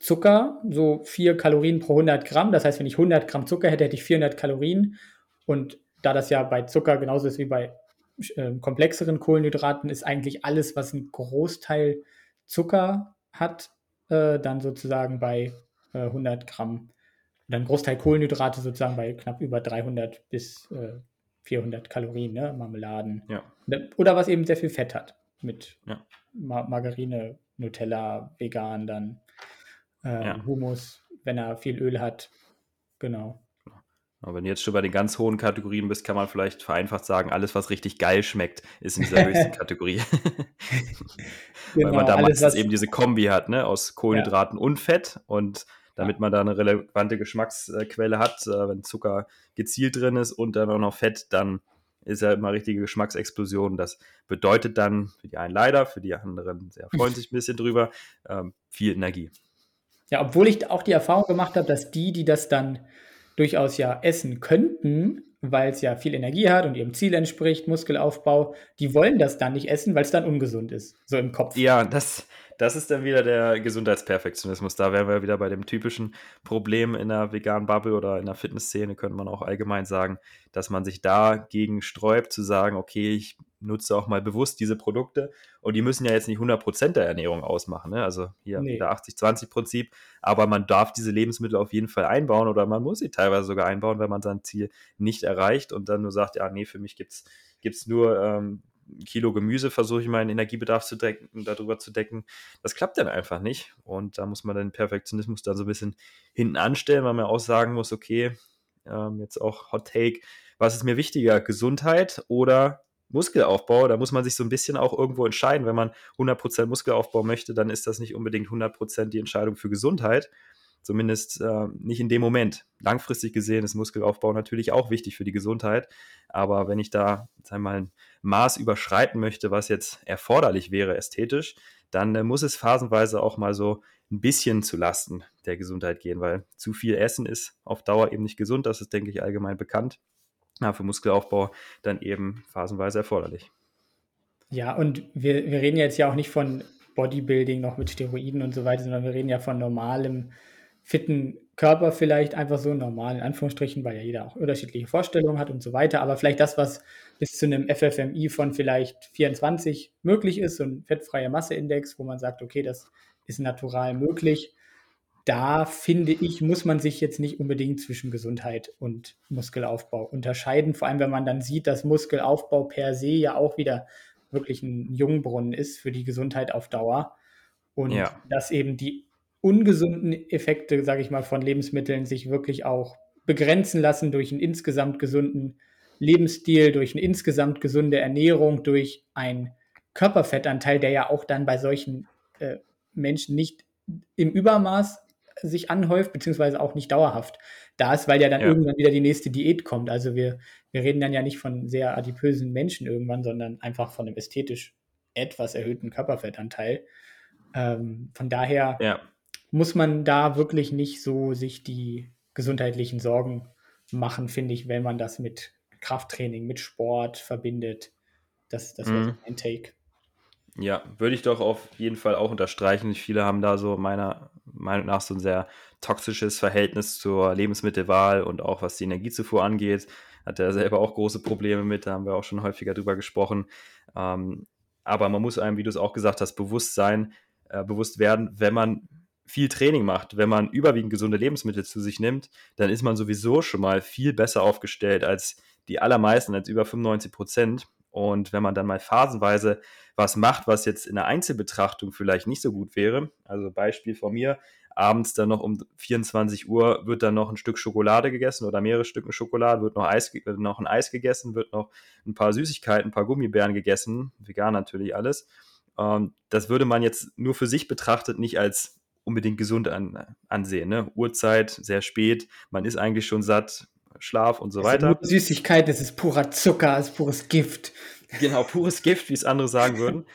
Speaker 1: Zucker, so 4 Kalorien pro 100 Gramm. Das heißt, wenn ich 100 Gramm Zucker hätte, hätte ich 400 Kalorien. Und da das ja bei Zucker genauso ist wie bei äh, komplexeren Kohlenhydraten, ist eigentlich alles, was einen Großteil Zucker hat, äh, dann sozusagen bei äh, 100 Gramm. Und dann Großteil Kohlenhydrate sozusagen bei knapp über 300 bis 400 äh, Kalorien, ne? Marmeladen.
Speaker 2: Ja.
Speaker 1: Oder was eben sehr viel Fett hat. Mit
Speaker 2: ja.
Speaker 1: Mar Margarine, Nutella, vegan dann. Ähm, ja. Hummus, wenn er viel Öl hat. Genau.
Speaker 2: Aber wenn du jetzt schon bei den ganz hohen Kategorien bist, kann man vielleicht vereinfacht sagen, alles, was richtig geil schmeckt, ist in dieser höchsten Kategorie. genau, Weil man da alles, meistens eben diese Kombi hat, ne, aus Kohlenhydraten ja. und Fett. Und damit ja. man da eine relevante Geschmacksquelle hat, äh, wenn Zucker gezielt drin ist und dann auch noch Fett, dann ist ja immer richtige Geschmacksexplosion. Das bedeutet dann für die einen leider, für die anderen sehr freuen sich ein bisschen drüber, ähm, viel Energie.
Speaker 1: Ja, obwohl ich auch die Erfahrung gemacht habe, dass die, die das dann durchaus ja essen könnten, weil es ja viel Energie hat und ihrem Ziel entspricht, Muskelaufbau, die wollen das dann nicht essen, weil es dann ungesund ist, so im Kopf.
Speaker 2: Ja, das, das ist dann wieder der Gesundheitsperfektionismus. Da wären wir wieder bei dem typischen Problem in der veganen Bubble oder in der Fitnessszene, könnte man auch allgemein sagen, dass man sich dagegen sträubt, zu sagen, okay, ich nutze auch mal bewusst diese Produkte und die müssen ja jetzt nicht 100% der Ernährung ausmachen, ne? also hier nee. wieder 80-20-Prinzip, aber man darf diese Lebensmittel auf jeden Fall einbauen oder man muss sie teilweise sogar einbauen, wenn man sein Ziel nicht erreicht und dann nur sagt, ja, nee, für mich gibt es nur ähm, Kilo Gemüse versuche ich meinen Energiebedarf zu decken, darüber zu decken. Das klappt dann einfach nicht. Und da muss man den Perfektionismus dann so ein bisschen hinten anstellen, weil man auch sagen muss, okay, ähm, jetzt auch Hot Take, was ist mir wichtiger, Gesundheit oder Muskelaufbau? Da muss man sich so ein bisschen auch irgendwo entscheiden. Wenn man 100% Muskelaufbau möchte, dann ist das nicht unbedingt 100% die Entscheidung für Gesundheit. Zumindest äh, nicht in dem Moment. Langfristig gesehen ist Muskelaufbau natürlich auch wichtig für die Gesundheit. Aber wenn ich da sagen mal, ein Maß überschreiten möchte, was jetzt erforderlich wäre ästhetisch, dann äh, muss es phasenweise auch mal so ein bisschen zu Lasten der Gesundheit gehen, weil zu viel Essen ist auf Dauer eben nicht gesund. Das ist, denke ich, allgemein bekannt. Ja, für Muskelaufbau dann eben phasenweise erforderlich.
Speaker 1: Ja, und wir, wir reden jetzt ja auch nicht von Bodybuilding noch mit Steroiden und so weiter, sondern wir reden ja von normalem fitten Körper vielleicht einfach so normal, in Anführungsstrichen, weil ja jeder auch unterschiedliche Vorstellungen hat und so weiter. Aber vielleicht das, was bis zu einem FFMI von vielleicht 24 möglich ist, so ein fettfreier Masseindex, wo man sagt, okay, das ist natural möglich. Da finde ich, muss man sich jetzt nicht unbedingt zwischen Gesundheit und Muskelaufbau unterscheiden. Vor allem, wenn man dann sieht, dass Muskelaufbau per se ja auch wieder wirklich ein Jungbrunnen ist für die Gesundheit auf Dauer. Und ja. dass eben die ungesunden Effekte, sage ich mal, von Lebensmitteln sich wirklich auch begrenzen lassen durch einen insgesamt gesunden Lebensstil, durch eine insgesamt gesunde Ernährung, durch einen Körperfettanteil, der ja auch dann bei solchen äh, Menschen nicht im Übermaß sich anhäuft, beziehungsweise auch nicht dauerhaft da ist, weil ja dann ja. irgendwann wieder die nächste Diät kommt. Also wir, wir reden dann ja nicht von sehr adipösen Menschen irgendwann, sondern einfach von einem ästhetisch etwas erhöhten Körperfettanteil. Ähm, von daher ja muss man da wirklich nicht so sich die gesundheitlichen Sorgen machen, finde ich, wenn man das mit Krafttraining, mit Sport verbindet. Das, das wäre mhm. ein Take.
Speaker 2: Ja, würde ich doch auf jeden Fall auch unterstreichen. Viele haben da so meiner Meinung nach so ein sehr toxisches Verhältnis zur Lebensmittelwahl und auch was die Energiezufuhr angeht. Hat er selber auch große Probleme mit, da haben wir auch schon häufiger drüber gesprochen. Ähm, aber man muss einem, wie du es auch gesagt hast, bewusst sein, äh, bewusst werden, wenn man viel Training macht, wenn man überwiegend gesunde Lebensmittel zu sich nimmt, dann ist man sowieso schon mal viel besser aufgestellt als die allermeisten, als über 95 Prozent. Und wenn man dann mal phasenweise was macht, was jetzt in der Einzelbetrachtung vielleicht nicht so gut wäre, also Beispiel von mir, abends dann noch um 24 Uhr wird dann noch ein Stück Schokolade gegessen oder mehrere Stücken Schokolade, wird noch, Eis, noch ein Eis gegessen, wird noch ein paar Süßigkeiten, ein paar Gummibären gegessen, vegan natürlich alles. Ähm, das würde man jetzt nur für sich betrachtet nicht als unbedingt gesund an, ansehen. Ne? Uhrzeit, sehr spät, man ist eigentlich schon satt, Schlaf und so weiter.
Speaker 1: Nur Süßigkeit, das ist purer Zucker, das ist pures Gift.
Speaker 2: Genau, pures Gift, wie es andere sagen würden.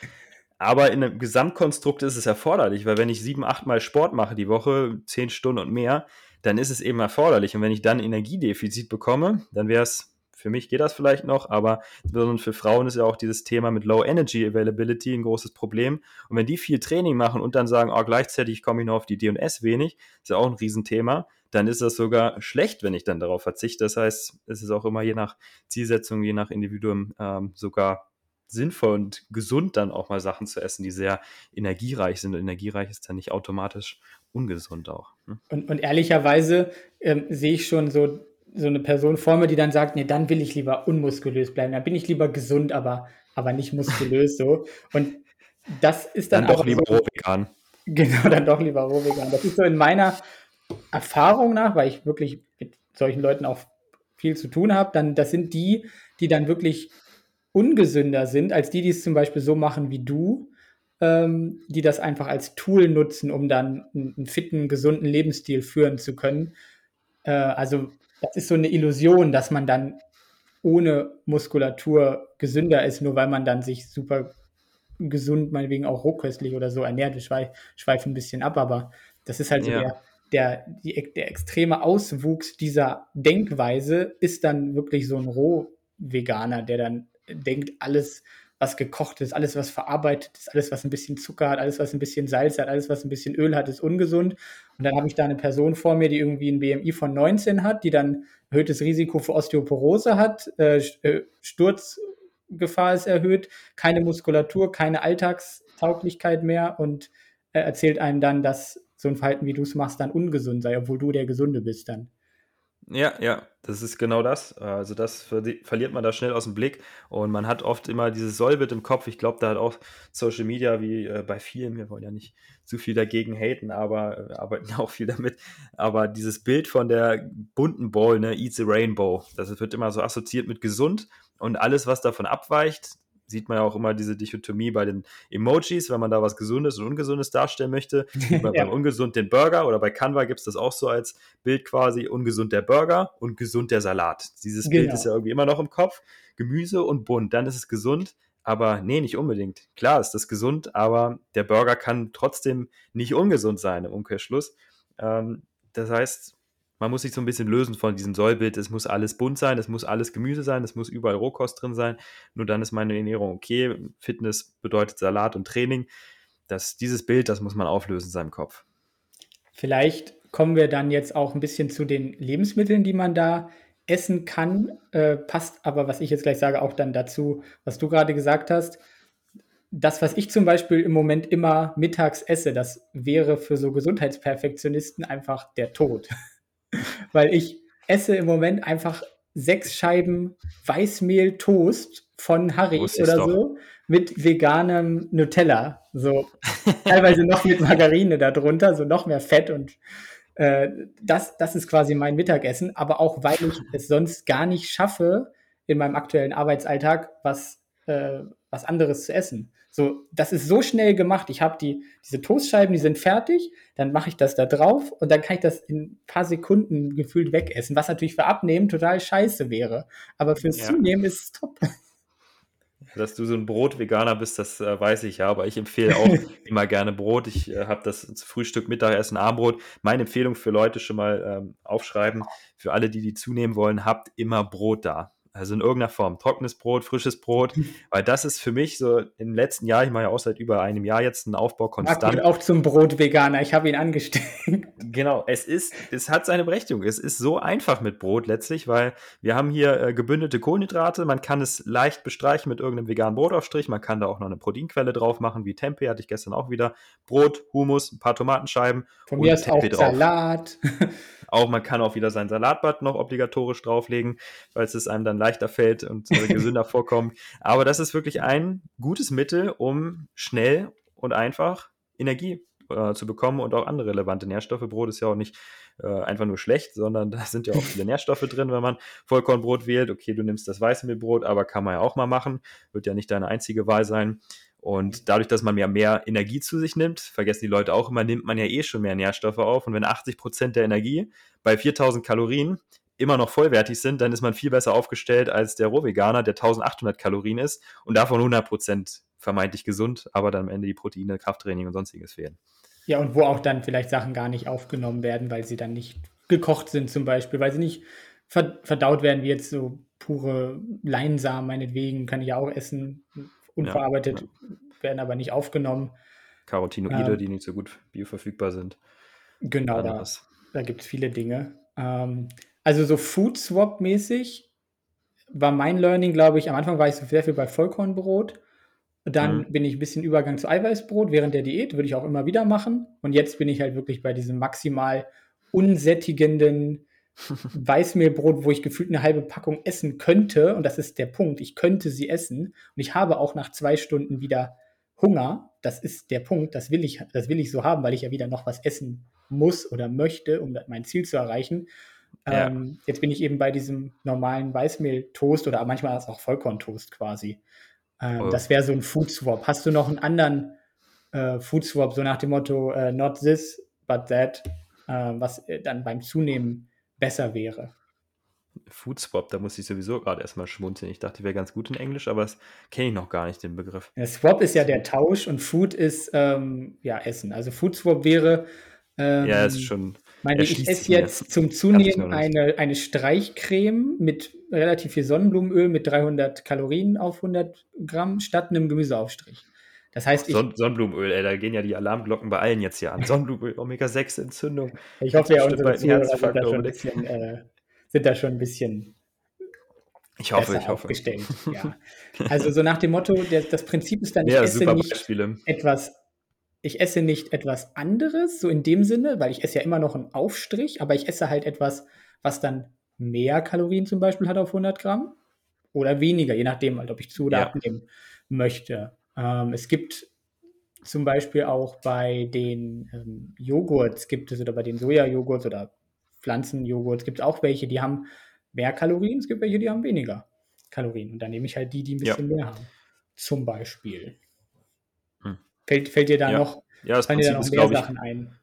Speaker 2: Aber in einem Gesamtkonstrukt ist es erforderlich, weil wenn ich sieben, acht Mal Sport mache die Woche, zehn Stunden und mehr, dann ist es eben erforderlich. Und wenn ich dann Energiedefizit bekomme, dann wäre es Für mich geht das vielleicht noch, aber insbesondere für Frauen ist ja auch dieses Thema mit Low Energy Availability ein großes Problem. Und wenn die viel Training machen und dann sagen, oh, gleichzeitig komme ich noch auf die D&S wenig, ist ja auch ein Riesenthema, dann ist das sogar schlecht, wenn ich dann darauf verzichte. Das heißt, es ist auch immer je nach Zielsetzung, je nach Individuum ähm, sogar sinnvoll und gesund dann auch mal Sachen zu essen, die sehr energiereich sind. Und energiereich ist dann nicht automatisch ungesund auch.
Speaker 1: Ne? Und, und, ehrlicherweise ähm, sehe ich schon so, so eine Person vor mir, die dann sagt, nee, dann will ich lieber unmuskulös bleiben. Dann bin ich lieber gesund, aber, aber nicht muskulös so. Und das ist dann,
Speaker 2: dann doch lieber so, rohvegan.
Speaker 1: Genau, dann doch lieber rohvegan. Das ist so in meiner Erfahrung nach, weil ich wirklich mit solchen Leuten auch viel zu tun habe, dann das sind die, die dann wirklich ungesünder sind, als die, die es zum Beispiel so machen wie du, ähm, die das einfach als Tool nutzen, um dann einen, einen fitten, gesunden Lebensstil führen zu können. Äh, also das ist so eine Illusion, dass man dann ohne Muskulatur gesünder ist, nur weil man dann sich super gesund, meinetwegen auch rohköstlich oder so ernährt. Ich schweife ein bisschen ab, aber das ist halt so der, der, die, der extreme Auswuchs dieser Denkweise ist dann wirklich so ein Rohveganer, der dann denkt, alles, was gekocht ist, alles, was verarbeitet ist, alles, was ein bisschen Zucker hat, alles, was ein bisschen Salz hat, alles, was ein bisschen Öl hat, ist ungesund. Und dann habe ich da eine Person vor mir, die irgendwie ein BMI von 19 hat, die dann erhöhtes Risiko für Osteoporose hat, äh, äh, Sturzgefahr ist erhöht, keine Muskulatur, keine Alltagstauglichkeit mehr und äh, erzählt einem dann, dass so ein Verhalten, wie du es machst, dann ungesund sei, obwohl du der Gesunde bist dann.
Speaker 2: Ja, ja, das ist genau das. Also das verliert man da schnell aus dem Blick und man hat oft immer dieses Sollbild im Kopf. Ich glaube, da hat auch Social Media wie äh, bei vielen, wir wollen ja nicht zu viel dagegen haten, aber äh, arbeiten auch viel damit. Aber dieses Bild von der bunten Ball, ne, Eat the Rainbow, das wird immer so assoziiert mit gesund und alles, was davon abweicht, sieht man ja auch immer diese Dichotomie bei den Emojis, wenn man da was Gesundes und Ungesundes darstellen möchte. ja. Beim Ungesund den Burger oder bei Canva gibt es das auch so als Bild quasi, ungesund der Burger und gesund der Salat. Dieses genau. Bild ist ja irgendwie immer noch im Kopf. Gemüse und bunt, dann ist es gesund. Aber nee, nicht unbedingt. Klar ist das gesund, aber der Burger kann trotzdem nicht ungesund sein im Umkehrschluss. Ähm, das heißt, man muss sich so ein bisschen lösen von diesem Sollbild. Es muss alles bunt sein, es muss alles Gemüse sein, es muss überall Rohkost drin sein. Nur dann ist meine Ernährung okay. Fitness bedeutet Salat und Training. Das, dieses Bild, das muss man auflösen in seinem Kopf.
Speaker 1: Vielleicht kommen wir dann jetzt auch ein bisschen zu den Lebensmitteln, die man da essen kann. Äh, passt aber, was ich jetzt gleich sage, auch dann dazu, was du gerade gesagt hast. Das, was ich zum Beispiel im Moment immer mittags esse, das wäre für so Gesundheitsperfektionisten einfach der Tod. weil ich esse im Moment einfach sechs Scheiben Weißmehl-Toast von Harry oder so mit veganem Nutella. So teilweise noch mit Margarine darunter, so noch mehr Fett und äh, das, das ist quasi mein Mittagessen, aber auch weil ich es sonst gar nicht schaffe, in meinem aktuellen Arbeitsalltag was, äh, was anderes zu essen. So, das ist so schnell gemacht. Ich habe die, diese Toastscheiben, die sind fertig, dann mache ich das da drauf und dann kann ich das in ein paar Sekunden gefühlt wegessen, was natürlich für Abnehmen total scheiße wäre. Aber fürs ja. Zunehmen ist es top.
Speaker 2: Dass du so ein Brot-Veganer bist, das äh, weiß ich ja, aber ich empfehle auch immer gerne Brot. Ich äh, habe das zu Frühstück, Mittagessen, Armbrot. Meine Empfehlung für Leute schon mal ähm, aufschreiben, für alle, die die zunehmen wollen, habt immer Brot da. Also in irgendeiner Form. Trockenes Brot, frisches Brot. Weil das ist für mich so im letzten Jahr, ich mache ja auch seit über einem Jahr jetzt einen Aufbau konstant. Marc
Speaker 1: auch zum Brot-Veganer. Ich habe ihn angesteckt.
Speaker 2: Genau. Es ist, es hat seine Berechtigung. Es ist so einfach mit Brot letztlich, weil wir haben hier äh, gebündelte Kohlenhydrate. Man kann es leicht bestreichen mit irgendeinem veganen Brotaufstrich. Man kann da auch noch eine Proteinquelle drauf machen, wie Tempeh hatte ich gestern auch wieder. Brot, Hummus, ein paar Tomatenscheiben.
Speaker 1: Von mir ist auch drauf. Salat.
Speaker 2: Auch man kann auch wieder sein Salatblatt noch obligatorisch drauflegen, falls es einem dann leichter fällt und gesünder vorkommt. Aber das ist wirklich ein gutes Mittel, um schnell und einfach Energie äh, zu bekommen und auch andere relevante Nährstoffe. Brot ist ja auch nicht äh, einfach nur schlecht, sondern da sind ja auch viele Nährstoffe drin, wenn man Vollkornbrot wählt. Okay, du nimmst das Weißmehlbrot, aber kann man ja auch mal machen. Wird ja nicht deine einzige Wahl sein. Und dadurch, dass man ja mehr Energie zu sich nimmt, vergessen die Leute auch immer, nimmt man ja eh schon mehr Nährstoffe auf. Und wenn 80 Prozent der Energie bei 4000 Kalorien immer noch vollwertig sind, dann ist man viel besser aufgestellt als der Rohveganer, der 1800 Kalorien ist und davon 100 Prozent vermeintlich gesund, aber dann am Ende die Proteine, Krafttraining und sonstiges fehlen.
Speaker 1: Ja, und wo auch dann vielleicht Sachen gar nicht aufgenommen werden, weil sie dann nicht gekocht sind zum Beispiel, weil sie nicht verdaut werden wie jetzt so pure Leinsamen meinetwegen kann ich auch essen, unverarbeitet, ja, ja. werden aber nicht aufgenommen.
Speaker 2: Carotinoide, ähm, die nicht so gut bioverfügbar sind.
Speaker 1: Genau, da, da gibt es viele Dinge. Ähm, also so Food Swap mäßig war mein Learning, glaube ich, am Anfang war ich so sehr viel bei Vollkornbrot. Dann mhm. bin ich ein bisschen Übergang zu Eiweißbrot während der Diät, würde ich auch immer wieder machen. Und jetzt bin ich halt wirklich bei diesem maximal unsättigenden Weißmehlbrot, wo ich gefühlt eine halbe Packung essen könnte. Und das ist der Punkt. Ich könnte sie essen. Und ich habe auch nach zwei Stunden wieder Hunger. Das ist der Punkt. Das will ich, das will ich so haben, weil ich ja wieder noch was essen muss oder möchte, um mein Ziel zu erreichen. Ja. Ähm, jetzt bin ich eben bei diesem normalen Weißmehl-Toast oder manchmal ist auch Vollkorntoast quasi. Ähm, oh. Das wäre so ein Food Swap. Hast du noch einen anderen äh, Food Swap, so nach dem Motto, äh, not this, but that, äh, was äh, dann beim Zunehmen besser wäre?
Speaker 2: Food Swap, da muss ich sowieso gerade erstmal schmunzeln. Ich dachte, die wäre ganz gut in Englisch, aber das kenne ich noch gar nicht, den Begriff.
Speaker 1: Der Swap ist ja der Tausch und Food ist ähm, ja Essen. Also Food Swap wäre.
Speaker 2: Ähm, ja, ist schon.
Speaker 1: Meine, ich esse jetzt zum Zunehmen eine, eine Streichcreme mit relativ viel Sonnenblumenöl mit 300 Kalorien auf 100 Gramm statt einem Gemüseaufstrich. Das heißt,
Speaker 2: Son Sonnenblumenöl, ey, da gehen ja die Alarmglocken bei allen jetzt hier an. Sonnenblumenöl, Omega-6-Entzündung.
Speaker 1: Ich hoffe ja, unsere Zuhörer sind da, schon ein bisschen, äh, sind da schon ein bisschen
Speaker 2: ich hoffe, ich hoffe.
Speaker 1: Ja. Also so nach dem Motto, der, das Prinzip ist dann, ich ja, esse nicht Beispiele. etwas, ich esse nicht etwas anderes, so in dem Sinne, weil ich esse ja immer noch einen Aufstrich, aber ich esse halt etwas, was dann mehr Kalorien zum Beispiel hat auf 100 Gramm oder weniger, je nachdem, halt, ob ich zu oder ja. abnehmen möchte. Ähm, es gibt zum Beispiel auch bei den ähm, Joghurts, gibt es oder bei den Soja-Joghurts oder Pflanzenjoghurts, gibt es auch welche, die haben mehr Kalorien, es gibt welche, die haben weniger Kalorien. Und dann nehme ich halt die, die ein bisschen ja. mehr haben. Zum Beispiel. Hm. Fällt, fällt dir da
Speaker 2: ja.
Speaker 1: noch,
Speaker 2: ja, das da noch mehr Sachen ein?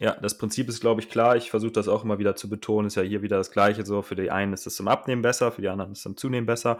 Speaker 2: Ja, das Prinzip ist, glaube ich, klar. Ich versuche das auch immer wieder zu betonen. Ist ja hier wieder das Gleiche. So, für die einen ist es zum Abnehmen besser, für die anderen ist es zum Zunehmen besser.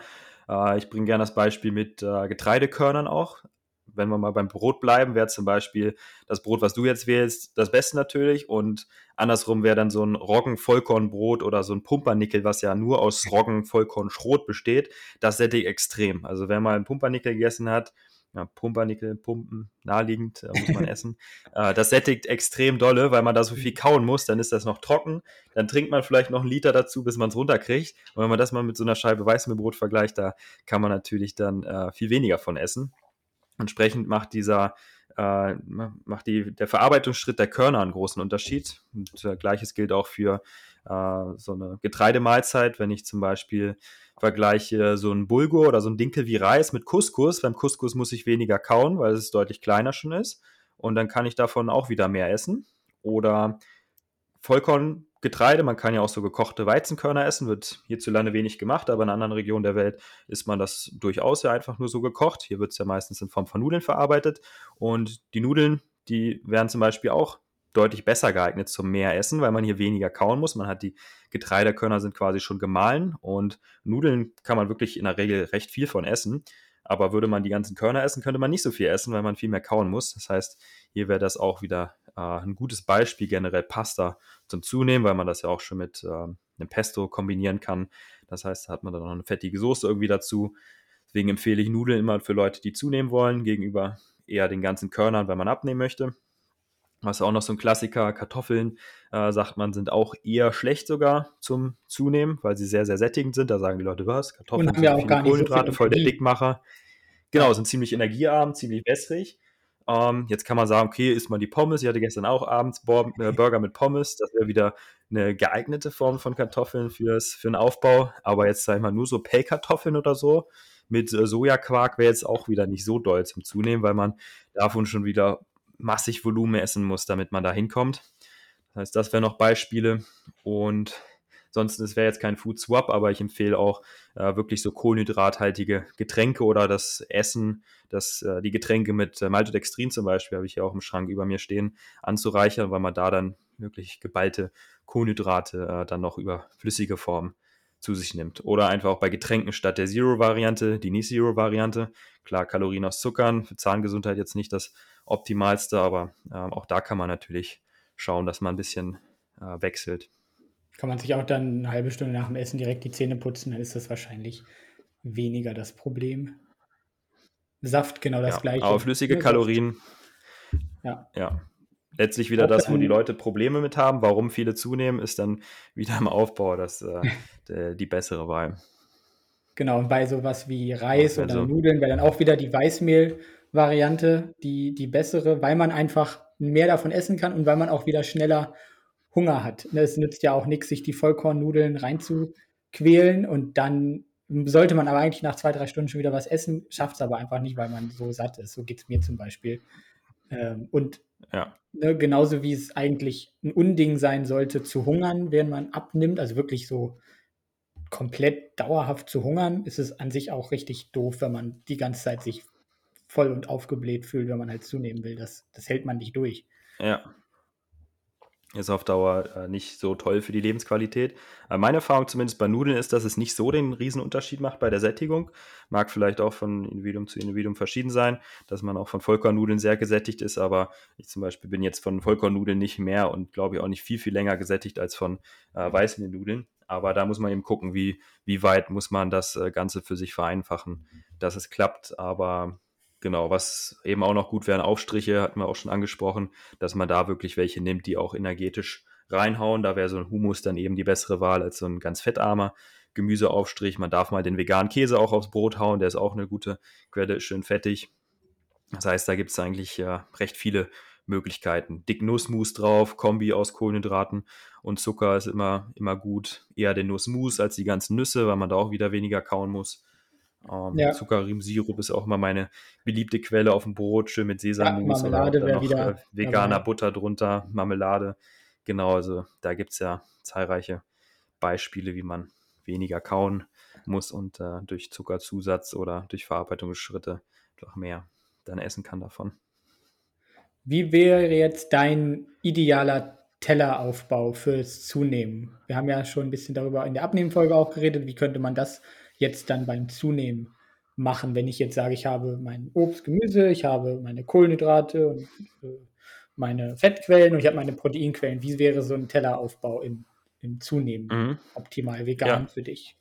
Speaker 2: Äh, ich bringe gerne das Beispiel mit äh, Getreidekörnern auch. Wenn wir mal beim Brot bleiben, wäre zum Beispiel das Brot, was du jetzt wählst, das Beste natürlich. Und andersrum wäre dann so ein Roggen-Vollkornbrot oder so ein Pumpernickel, was ja nur aus Roggen-Vollkorn-Schrot besteht. Das sättigt extrem. Also, wer mal einen Pumpernickel gegessen hat, ja, Pumpernickel, Pumpen, naheliegend, äh, muss man essen. Äh, das sättigt extrem dolle, weil man da so viel kauen muss, dann ist das noch trocken. Dann trinkt man vielleicht noch einen Liter dazu, bis man es runterkriegt. Und wenn man das mal mit so einer Scheibe Weißmehlbrot vergleicht, da kann man natürlich dann äh, viel weniger von essen. Entsprechend macht dieser äh, macht die, der Verarbeitungsschritt der Körner einen großen Unterschied. Und äh, gleiches gilt auch für äh, so eine Getreidemahlzeit, wenn ich zum Beispiel vergleiche so ein Bulgur oder so ein Dinkel wie Reis mit Couscous. Beim Couscous muss ich weniger kauen, weil es deutlich kleiner schon ist. Und dann kann ich davon auch wieder mehr essen. Oder Vollkorngetreide, man kann ja auch so gekochte Weizenkörner essen, wird hierzulande wenig gemacht, aber in anderen Regionen der Welt isst man das durchaus ja einfach nur so gekocht. Hier wird es ja meistens in Form von Nudeln verarbeitet. Und die Nudeln, die werden zum Beispiel auch deutlich besser geeignet zum Meeressen, weil man hier weniger kauen muss. Man hat die Getreidekörner sind quasi schon gemahlen und Nudeln kann man wirklich in der Regel recht viel von essen. Aber würde man die ganzen Körner essen, könnte man nicht so viel essen, weil man viel mehr kauen muss. Das heißt, hier wäre das auch wieder äh, ein gutes Beispiel, generell Pasta zum Zunehmen, weil man das ja auch schon mit äh, einem Pesto kombinieren kann. Das heißt, da hat man dann noch eine fettige Soße irgendwie dazu. Deswegen empfehle ich Nudeln immer für Leute, die zunehmen wollen, gegenüber eher den ganzen Körnern, wenn man abnehmen möchte. Was auch noch so ein Klassiker, Kartoffeln, äh, sagt man, sind auch eher schlecht sogar zum Zunehmen, weil sie sehr, sehr sättigend sind. Da sagen die Leute, was? Kartoffeln sind
Speaker 1: viele Kohlenhydrate,
Speaker 2: so voll der Dickmacher. Genau, sind ziemlich energiearm, ziemlich wässrig. Ähm, jetzt kann man sagen, okay, isst man die Pommes. Ich hatte gestern auch abends äh, Burger mit Pommes. Das wäre wieder eine geeignete Form von Kartoffeln fürs, für den Aufbau. Aber jetzt sag ich mal nur so Pellkartoffeln oder so mit äh, Sojaquark wäre jetzt auch wieder nicht so doll zum Zunehmen, weil man davon schon wieder massig Volumen essen muss, damit man da hinkommt. Das heißt, das wären noch Beispiele. Und sonst, es wäre jetzt kein Food Swap, aber ich empfehle auch äh, wirklich so kohlenhydrathaltige Getränke oder das Essen, das, äh, die Getränke mit äh, Maltodextrin zum Beispiel, habe ich hier auch im Schrank über mir stehen, anzureichern, weil man da dann wirklich geballte Kohlenhydrate äh, dann noch über flüssige Form zu sich nimmt. Oder einfach auch bei Getränken statt der Zero-Variante, die Nicht-Zero-Variante. Klar, Kalorien aus Zuckern, für Zahngesundheit jetzt nicht das optimalste, aber äh, auch da kann man natürlich schauen, dass man ein bisschen äh, wechselt.
Speaker 1: Kann man sich auch dann eine halbe Stunde nach dem Essen direkt die Zähne putzen, dann ist das wahrscheinlich weniger das Problem. Saft genau das
Speaker 2: ja,
Speaker 1: gleiche.
Speaker 2: Aber flüssige ja, Kalorien. Ja. ja. Letztlich wieder das, wo die Leute Probleme mit haben. Warum viele zunehmen, ist dann wieder im Aufbau das, äh, die bessere Wahl.
Speaker 1: Genau, und bei sowas wie Reis oder so. Nudeln wäre dann auch wieder die Weißmehl-Variante die, die bessere, weil man einfach mehr davon essen kann und weil man auch wieder schneller Hunger hat. Es nützt ja auch nichts, sich die Vollkornnudeln reinzuquälen und dann sollte man aber eigentlich nach zwei, drei Stunden schon wieder was essen, schafft es aber einfach nicht, weil man so satt ist. So geht es mir zum Beispiel. Ähm, und ja. ne, genauso wie es eigentlich ein Unding sein sollte, zu hungern, während man abnimmt, also wirklich so komplett dauerhaft zu hungern, ist es an sich auch richtig doof, wenn man die ganze Zeit sich voll und aufgebläht fühlt, wenn man halt zunehmen will. Das, das hält man nicht durch.
Speaker 2: Ja, ist auf Dauer äh, nicht so toll für die Lebensqualität. Aber meine Erfahrung zumindest bei Nudeln ist, dass es nicht so den Riesenunterschied macht bei der Sättigung. Mag vielleicht auch von Individuum zu Individuum verschieden sein, dass man auch von Vollkornnudeln sehr gesättigt ist, aber ich zum Beispiel bin jetzt von Vollkornnudeln nicht mehr und glaube ich auch nicht viel, viel länger gesättigt als von äh, Weißmehlnudeln. Aber da muss man eben gucken, wie, wie weit muss man das äh, Ganze für sich vereinfachen, dass es klappt. Aber Genau, was eben auch noch gut wären, Aufstriche, hatten wir auch schon angesprochen, dass man da wirklich welche nimmt, die auch energetisch reinhauen. Da wäre so ein Humus dann eben die bessere Wahl als so ein ganz fettarmer Gemüseaufstrich. Man darf mal den veganen Käse auch aufs Brot hauen, der ist auch eine gute Quelle, schön fettig. Das heißt, da gibt es eigentlich ja recht viele Möglichkeiten. Dick Nussmus drauf, Kombi aus Kohlenhydraten und Zucker ist immer, immer gut. Eher den Nussmus als die ganzen Nüsse, weil man da auch wieder weniger kauen muss. Ähm, ja. Zuckerriemensirup ist auch immer meine beliebte Quelle auf dem Brot, schön mit Sesammus ja, oder dann noch wieder, äh, veganer dabei. Butter drunter, Marmelade. Genau, also da gibt es ja zahlreiche Beispiele, wie man weniger kauen muss und äh, durch Zuckerzusatz oder durch Verarbeitungsschritte doch mehr dann essen kann davon.
Speaker 1: Wie wäre jetzt dein idealer Telleraufbau fürs Zunehmen? Wir haben ja schon ein bisschen darüber in der Abnehmfolge auch geredet. Wie könnte man das jetzt dann beim Zunehmen machen, wenn ich jetzt sage, ich habe mein Obst, Gemüse, ich habe meine Kohlenhydrate und äh, meine Fettquellen und ich habe meine Proteinquellen. Wie wäre so ein Telleraufbau im, im Zunehmen mhm. optimal vegan ja. für dich?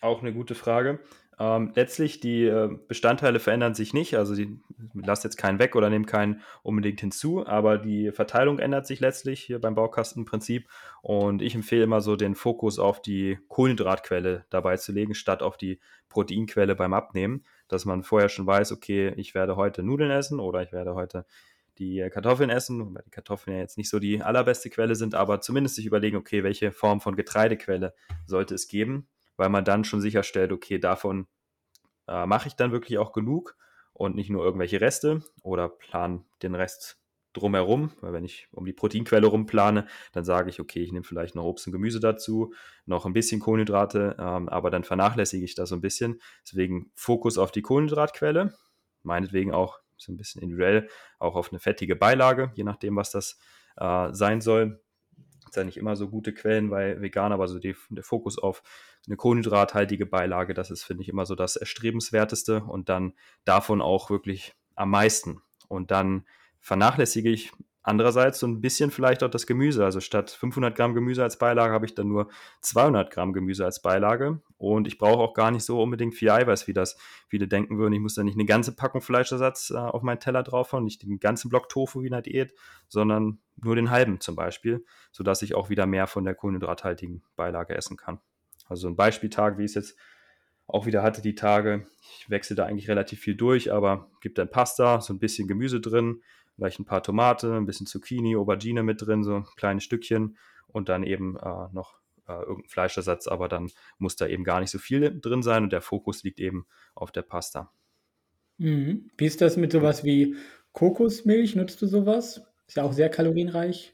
Speaker 2: Auch eine gute Frage. Ähm, letztlich, die äh, Bestandteile verändern sich nicht, also sie lasst jetzt keinen weg oder nehmt keinen unbedingt hinzu, aber die Verteilung ändert sich letztlich hier beim Baukastenprinzip. Und ich empfehle immer so den Fokus auf die Kohlenhydratquelle dabei zu legen, statt auf die Proteinquelle beim Abnehmen, dass man vorher schon weiß, okay, ich werde heute Nudeln essen oder ich werde heute die Kartoffeln essen, weil die Kartoffeln ja jetzt nicht so die allerbeste Quelle sind, aber zumindest sich überlegen, okay, welche Form von Getreidequelle sollte es geben weil man dann schon sicherstellt, okay, davon äh, mache ich dann wirklich auch genug und nicht nur irgendwelche Reste oder plan den Rest drumherum, weil wenn ich um die Proteinquelle rumplane, dann sage ich, okay, ich nehme vielleicht noch Obst und Gemüse dazu, noch ein bisschen Kohlenhydrate, ähm, aber dann vernachlässige ich das so ein bisschen. Deswegen Fokus auf die Kohlenhydratquelle, meinetwegen auch so ein bisschen individuell, auch auf eine fettige Beilage, je nachdem, was das äh, sein soll gibt ja nicht immer so gute Quellen bei Vegan, aber so die, der Fokus auf eine kohlenhydrathaltige Beilage, das ist, finde ich, immer so das Erstrebenswerteste und dann davon auch wirklich am meisten. Und dann vernachlässige ich Andererseits so ein bisschen vielleicht auch das Gemüse. Also statt 500 Gramm Gemüse als Beilage habe ich dann nur 200 Gramm Gemüse als Beilage. Und ich brauche auch gar nicht so unbedingt viel Eiweiß, wie das viele denken würden. Ich muss da nicht eine ganze Packung Fleischersatz äh, auf meinen Teller drauf haben, nicht den ganzen Block Tofu wie in der Diät, sondern nur den halben zum Beispiel, sodass ich auch wieder mehr von der kohlenhydrathaltigen Beilage essen kann. Also ein Beispieltag, wie ich es jetzt auch wieder hatte, die Tage. Ich wechsle da eigentlich relativ viel durch, aber gibt dann Pasta, so ein bisschen Gemüse drin, vielleicht ein paar Tomate, ein bisschen Zucchini, Aubergine mit drin, so kleine Stückchen und dann eben äh, noch äh, irgendein Fleischersatz, aber dann muss da eben gar nicht so viel drin sein und der Fokus liegt eben auf der Pasta.
Speaker 1: Mhm. Wie ist das mit sowas wie Kokosmilch? Nutzt du sowas? Ist ja auch sehr kalorienreich.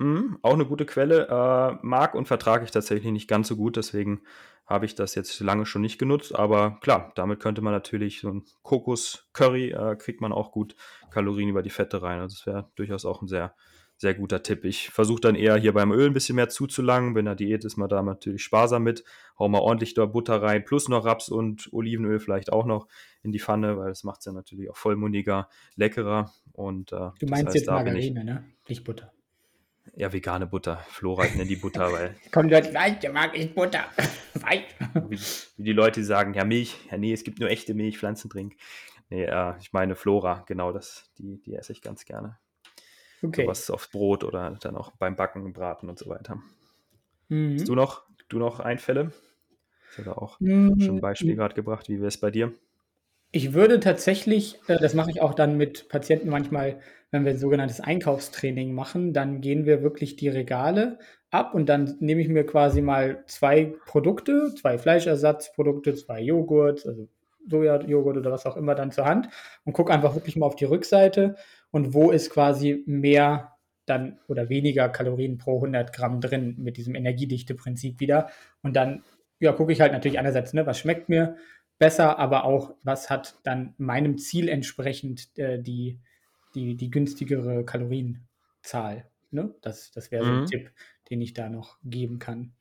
Speaker 2: Mhm, auch eine gute Quelle. Äh, mag und vertrage ich tatsächlich nicht ganz so gut, deswegen habe ich das jetzt lange schon nicht genutzt. Aber klar, damit könnte man natürlich so ein Kokos-Curry, äh, kriegt man auch gut Kalorien über die Fette rein. Also das wäre durchaus auch ein sehr, sehr guter Tipp. Ich versuche dann eher hier beim Öl ein bisschen mehr zuzulangen. Bei der Diät ist man da natürlich sparsam mit. Hau mal ordentlich da Butter rein, plus noch Raps und Olivenöl vielleicht auch noch in die Pfanne, weil das macht es ja natürlich auch vollmundiger, leckerer. Und,
Speaker 1: äh, du meinst das heißt, jetzt Margarine, ne? Nicht Butter.
Speaker 2: Ja, vegane Butter. Flora, ich nenne die Butter, weil.
Speaker 1: Kommt dort weich, der mag ich Butter.
Speaker 2: Weich. Wie, wie, die Leute sagen, ja, Milch. Ja, nee, es gibt nur echte Milch, Pflanzendrink. Nee, äh, ich meine Flora, genau, das, die, die esse ich ganz gerne. Okay. was aufs Brot oder dann auch beim Backen, Braten und so weiter. Mhm. Hast du noch, du noch Einfälle? Ich habe auch mhm. schon ein Beispiel gerade gebracht. Wie wäre es bei dir?
Speaker 1: Ich würde tatsächlich, äh, das mache ich auch dann mit Patienten manchmal, wenn wir ein sogenanntes Einkaufstraining machen, dann gehen wir wirklich die Regale ab und dann nehme ich mir quasi mal zwei Produkte, zwei Fleischersatzprodukte, zwei Joghurt, also Sojajoghurt oder was auch immer dann zur Hand und gucke einfach wirklich mal auf die Rückseite und wo ist quasi mehr dann oder weniger Kalorien pro 100 Gramm drin mit diesem Energiedichte-Prinzip wieder. Und dann ja, gucke ich halt natürlich einerseits, ne, was schmeckt mir, besser, aber auch, was hat dann meinem Ziel entsprechend äh, die, die, die günstigere Kalorienzahl. Ne? Das, das wäre so ein mhm. Tipp, den ich da noch geben kann.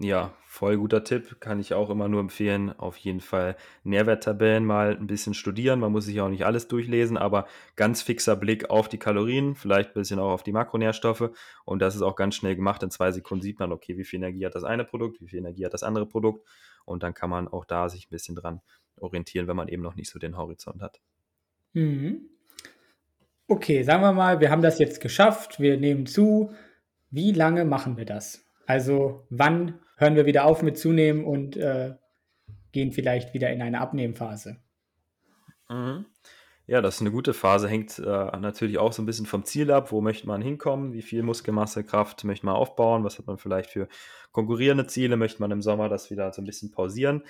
Speaker 2: Ja, voll guter Tipp. Kann ich auch immer nur empfehlen. Auf jeden Fall Nährwerttabellen mal ein bisschen studieren. Man muss sich auch nicht alles durchlesen, aber ganz fixer Blick auf die Kalorien, vielleicht ein bisschen auch auf die Makronährstoffe. Und das ist auch ganz schnell gemacht. In zwei Sekunden sieht man, okay, wie viel Energie hat das eine Produkt, wie viel Energie hat das andere Produkt. Und dann kann man auch da sich ein bisschen dran orientieren, wenn man eben noch nicht so den Horizont hat.
Speaker 1: Mhm. Okay, sagen wir mal, wir haben das jetzt geschafft. Wir nehmen zu. Wie lange machen wir das? Also wann hören wir wieder auf mit zunehmen und äh, gehen vielleicht wieder in eine Abnehmphase.
Speaker 2: Mhm. Ja, das ist eine gute Phase, hängt äh, natürlich auch so ein bisschen vom Ziel ab. Wo möchte man hinkommen? Wie viel Muskelmasse, Kraft möchte man aufbauen? Was hat man vielleicht für konkurrierende Ziele? Möchte man im Sommer das wieder so ein bisschen pausieren?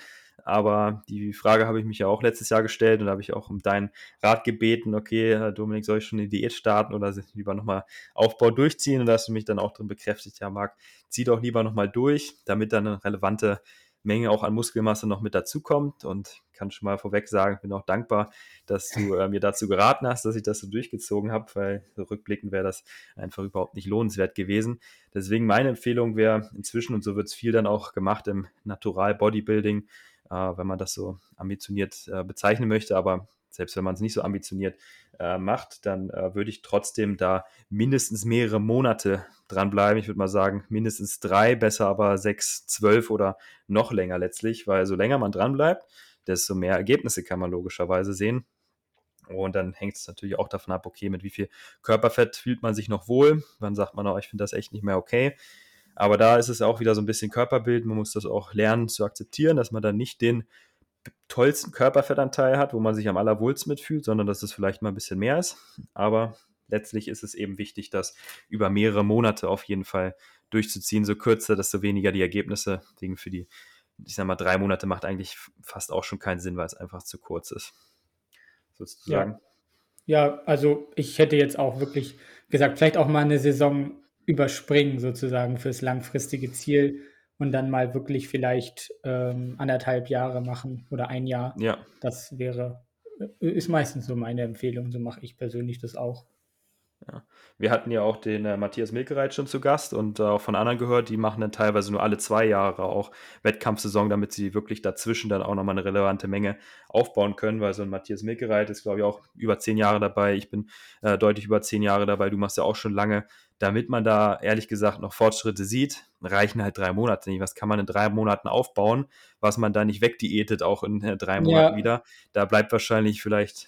Speaker 2: Aber die Frage habe ich mich ja auch letztes Jahr gestellt und da habe ich auch um deinen Rat gebeten, okay, Dominik, soll ich schon eine Diät starten oder lieber nochmal Aufbau durchziehen? Und da hast du mich dann auch drin bekräftigt, ja, Marc, zieh doch lieber nochmal durch, damit dann eine relevante Menge auch an Muskelmasse noch mit dazukommt. Und ich kann schon mal vorweg sagen, ich bin auch dankbar, dass du äh, mir dazu geraten hast, dass ich das so durchgezogen habe, weil rückblickend wäre das einfach überhaupt nicht lohnenswert gewesen. Deswegen meine Empfehlung wäre inzwischen, und so wird es viel dann auch gemacht im Natural Bodybuilding, äh, wenn man das so ambitioniert äh, bezeichnen möchte, aber selbst wenn man es nicht so ambitioniert äh, macht, dann äh, würde ich trotzdem da mindestens mehrere Monate dranbleiben. Ich würde mal sagen, mindestens drei, besser aber sechs, zwölf oder noch länger letztlich, weil so länger man dranbleibt, desto mehr Ergebnisse kann man logischerweise sehen. Und dann hängt es natürlich auch davon ab, okay, mit wie viel Körperfett fühlt man sich noch wohl. Wann sagt man, oh, ich finde das echt nicht mehr okay. Aber da ist es auch wieder so ein bisschen Körperbild. Man muss das auch lernen zu akzeptieren, dass man dann nicht den tollsten Körperfettanteil hat, wo man sich am allerwohlsten mitfühlt, sondern dass es vielleicht mal ein bisschen mehr ist. Aber letztlich ist es eben wichtig, das über mehrere Monate auf jeden Fall durchzuziehen. So kürzer, desto weniger die Ergebnisse. Deswegen für die, ich sag mal, drei Monate macht eigentlich fast auch schon keinen Sinn, weil es einfach zu kurz ist.
Speaker 1: Sozusagen. Ja. ja, also ich hätte jetzt auch wirklich gesagt, vielleicht auch mal eine Saison überspringen, sozusagen, fürs langfristige Ziel und dann mal wirklich vielleicht ähm, anderthalb Jahre machen oder ein Jahr.
Speaker 2: Ja.
Speaker 1: Das wäre, äh, ist meistens so meine Empfehlung. So mache ich persönlich das auch.
Speaker 2: Ja. Wir hatten ja auch den äh, Matthias Milkereit schon zu Gast und äh, auch von anderen gehört, die machen dann teilweise nur alle zwei Jahre auch Wettkampfsaison, damit sie wirklich dazwischen dann auch nochmal eine relevante Menge aufbauen können, weil so ein Matthias Milkereit ist, glaube ich, auch über zehn Jahre dabei. Ich bin äh, deutlich über zehn Jahre dabei. Du machst ja auch schon lange damit man da ehrlich gesagt noch Fortschritte sieht, reichen halt drei Monate nicht. Was kann man in drei Monaten aufbauen, was man da nicht wegdiätet, auch in äh, drei Monaten ja. wieder? Da bleibt wahrscheinlich vielleicht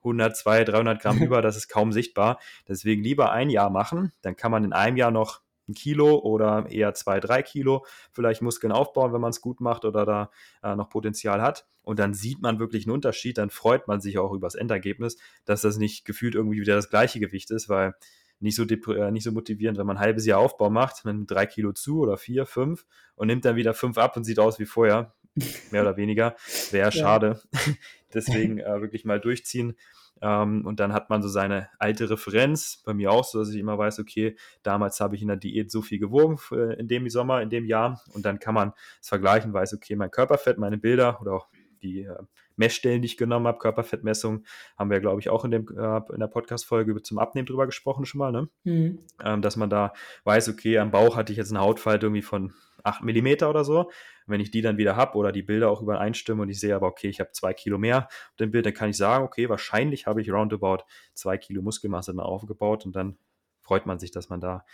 Speaker 2: 100, 200, 300 Gramm über, das ist kaum sichtbar. Deswegen lieber ein Jahr machen, dann kann man in einem Jahr noch ein Kilo oder eher zwei, drei Kilo vielleicht Muskeln aufbauen, wenn man es gut macht oder da äh, noch Potenzial hat. Und dann sieht man wirklich einen Unterschied, dann freut man sich auch über das Endergebnis, dass das nicht gefühlt irgendwie wieder das gleiche Gewicht ist, weil nicht so, äh, nicht so motivierend, wenn man ein halbes Jahr Aufbau macht, man nimmt drei Kilo zu oder vier, fünf und nimmt dann wieder fünf ab und sieht aus wie vorher, mehr oder weniger. Wäre schade. Deswegen äh, wirklich mal durchziehen. Ähm, und dann hat man so seine alte Referenz, bei mir auch so, dass ich immer weiß, okay, damals habe ich in der Diät so viel gewogen für, in dem Sommer, in dem Jahr. Und dann kann man es vergleichen, weiß, okay, mein Körperfett, meine Bilder oder auch die äh, Messstellen, die ich genommen habe, Körperfettmessung, haben wir, glaube ich, auch in, dem, äh, in der Podcast-Folge zum Abnehmen drüber gesprochen schon mal, ne? Mhm. Ähm, dass man da weiß, okay, am Bauch hatte ich jetzt eine Hautfalte irgendwie von 8 mm oder so. Wenn ich die dann wieder habe oder die Bilder auch übereinstimmen und ich sehe aber, okay, ich habe zwei Kilo mehr auf dem Bild, dann kann ich sagen, okay, wahrscheinlich habe ich roundabout zwei Kilo Muskelmasse dann aufgebaut und dann freut man sich, dass man da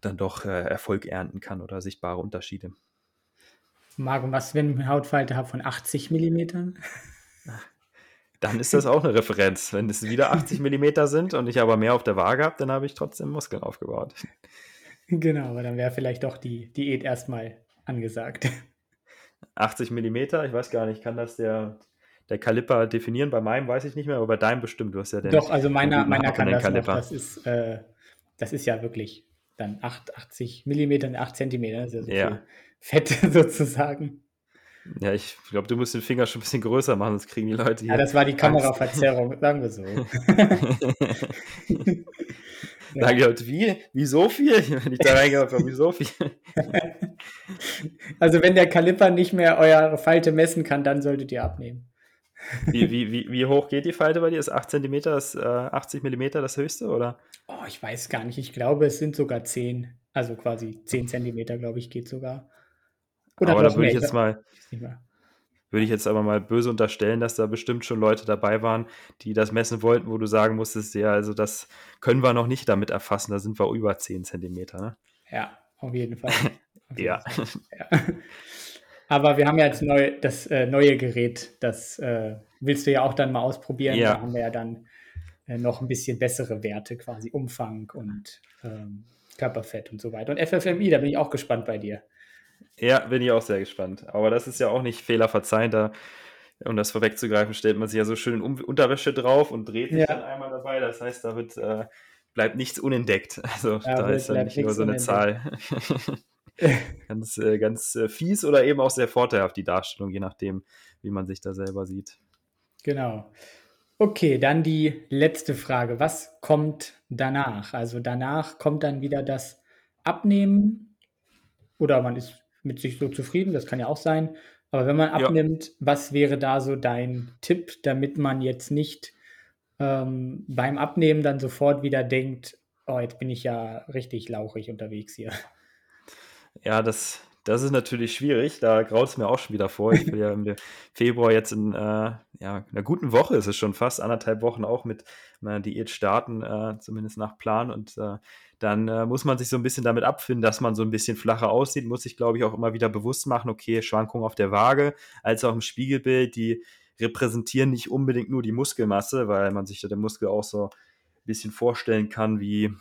Speaker 2: dann doch äh, Erfolg ernten kann oder sichtbare Unterschiede.
Speaker 1: Marco, was, wenn ich eine Hautfalte habe von 80 Millimetern?
Speaker 2: Dann ist das auch eine Referenz. Wenn es wieder 80 Millimeter sind und ich aber mehr auf der Waage habe, dann habe ich trotzdem Muskeln aufgebaut.
Speaker 1: Genau, aber dann wäre vielleicht doch die Diät erstmal angesagt.
Speaker 2: 80 Millimeter, ich weiß gar nicht, kann das der, der Kaliper definieren? Bei meinem weiß ich nicht mehr, aber bei deinem bestimmt. Du hast ja den.
Speaker 1: Doch, also meiner, meiner kann das noch, das ist, äh, das ist ja wirklich dann 8, 80 Millimeter, 8 Zentimeter, das ist ja so
Speaker 2: Ja.
Speaker 1: Fett sozusagen.
Speaker 2: Ja, ich glaube, du musst den Finger schon ein bisschen größer machen, sonst kriegen die Leute hier.
Speaker 1: Ja, das war die. Kameraverzerrung, sagen wir so.
Speaker 2: Sagen die Leute, wie? Wie so viel? Wenn ich da reingehauen habe, wie so viel?
Speaker 1: Also wenn der Kaliper nicht mehr eure Falte messen kann, dann solltet ihr abnehmen.
Speaker 2: Wie, wie, wie, wie hoch geht die Falte bei dir? Ist 8 cm, das, äh, 80 mm das höchste, oder?
Speaker 1: Oh, ich weiß gar nicht. Ich glaube, es sind sogar 10. Also quasi 10 Zentimeter, glaube ich, geht sogar.
Speaker 2: Aber da würde ich jetzt mal, würde ich jetzt aber mal böse unterstellen, dass da bestimmt schon Leute dabei waren, die das messen wollten, wo du sagen musstest, ja, also das können wir noch nicht damit erfassen, da sind wir über 10 cm, ne?
Speaker 1: Ja, auf jeden Fall. Auf jeden
Speaker 2: Ja.
Speaker 1: Fall. ja. Aber wir haben ja jetzt neu, das äh, neue Gerät, das äh, willst du ja auch dann mal ausprobieren.
Speaker 2: Ja.
Speaker 1: Da haben wir ja dann äh, noch ein bisschen bessere Werte, quasi Umfang und ähm, Körperfett und so weiter. Und FFMI, da bin ich auch gespannt bei dir.
Speaker 2: Ja, bin ich auch sehr gespannt. Aber das ist ja auch nicht fehlerverzeihend. Da, um das vorwegzugreifen, stellt man sich ja so schön Unterwäsche drauf und dreht sich
Speaker 1: Ja.
Speaker 2: dann einmal dabei. Das heißt, da wird, äh, bleibt nichts unentdeckt. Also
Speaker 1: Ja,
Speaker 2: da ist dann nicht nur so eine Zahl. ganz äh, ganz äh, fies oder eben auch sehr vorteilhaft, die Darstellung, je nachdem, wie man sich da selber sieht.
Speaker 1: Genau. Okay, dann die letzte Frage. Was kommt danach? Also danach kommt dann wieder das Abnehmen oder man ist mit sich so zufrieden, das kann ja auch sein. Aber wenn man
Speaker 2: Ja.
Speaker 1: abnimmt, was wäre da so dein Tipp, damit man jetzt nicht ähm, beim Abnehmen dann sofort wieder denkt, oh, jetzt bin ich ja richtig lauchig unterwegs hier.
Speaker 2: Ja, das, das ist natürlich schwierig. Da graut es mir auch schon wieder vor. Ich will ja im Februar jetzt in äh, ja, einer guten Woche, ist es schon fast, anderthalb Wochen auch mit meiner Diät starten, äh, zumindest nach Plan. Und äh, dann äh, muss man sich so ein bisschen damit abfinden, dass man so ein bisschen flacher aussieht. Muss sich, glaube ich, auch immer wieder bewusst machen, okay, Schwankungen auf der Waage, als auch im Spiegelbild, die repräsentieren nicht unbedingt nur die Muskelmasse, weil man sich ja den Muskel auch so ein bisschen vorstellen kann, wie,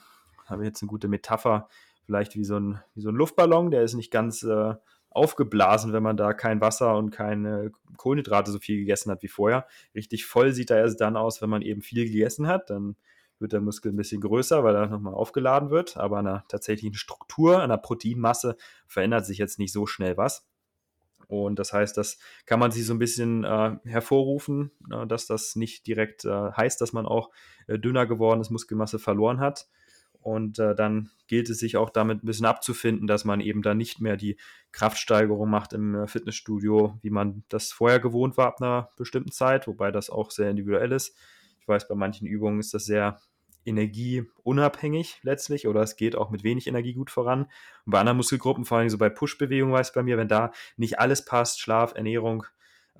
Speaker 2: habe ich jetzt eine gute Metapher, vielleicht wie so ein, wie so ein Luftballon, der ist nicht ganz äh, aufgeblasen, wenn man da kein Wasser und keine Kohlenhydrate so viel gegessen hat wie vorher. Richtig voll sieht er erst dann aus, wenn man eben viel gegessen hat. Dann wird der Muskel ein bisschen größer, weil er nochmal aufgeladen wird. Aber an der tatsächlichen Struktur, an der Proteinmasse verändert sich jetzt nicht so schnell was. Und das heißt, das kann man sich so ein bisschen äh, hervorrufen, äh, dass das nicht direkt äh, heißt, dass man auch äh, dünner geworden ist, Muskelmasse verloren hat. Und äh, dann gilt es sich auch damit ein bisschen abzufinden, dass man eben dann nicht mehr die Kraftsteigerung macht im äh, Fitnessstudio, wie man das vorher gewohnt war ab einer bestimmten Zeit, wobei das auch sehr individuell ist. Ich weiß, bei manchen Übungen ist das sehr energieunabhängig letztlich oder es geht auch mit wenig Energie gut voran. Und bei anderen Muskelgruppen, vor allem so bei Push-Bewegungen, weiß bei mir, wenn da nicht alles passt, Schlaf, Ernährung,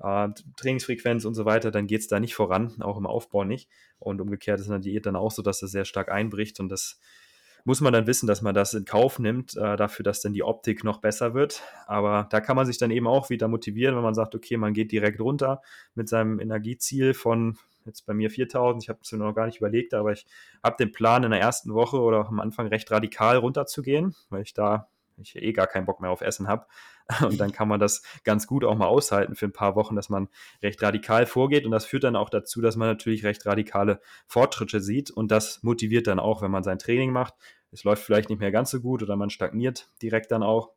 Speaker 2: äh, Trainingsfrequenz und so weiter, dann geht es da nicht voran, auch im Aufbau nicht. Und umgekehrt ist in der Diät dann auch so, dass das sehr stark einbricht und das muss man dann wissen, dass man das in Kauf nimmt, äh, dafür, dass dann die Optik noch besser wird. Aber da kann man sich dann eben auch wieder motivieren, wenn man sagt, okay, man geht direkt runter mit seinem Energieziel von jetzt bei mir 4000. Ich habe es mir noch gar nicht überlegt, aber ich habe den Plan in der ersten Woche oder auch am Anfang recht radikal runterzugehen, weil ich da ich eh gar keinen Bock mehr auf Essen habe. Und dann kann man das ganz gut auch mal aushalten für ein paar Wochen, dass man recht radikal vorgeht. Und das führt dann auch dazu, dass man natürlich recht radikale Fortschritte sieht. Und das motiviert dann auch, wenn man sein Training macht. Es läuft vielleicht nicht mehr ganz so gut oder man stagniert direkt dann auch.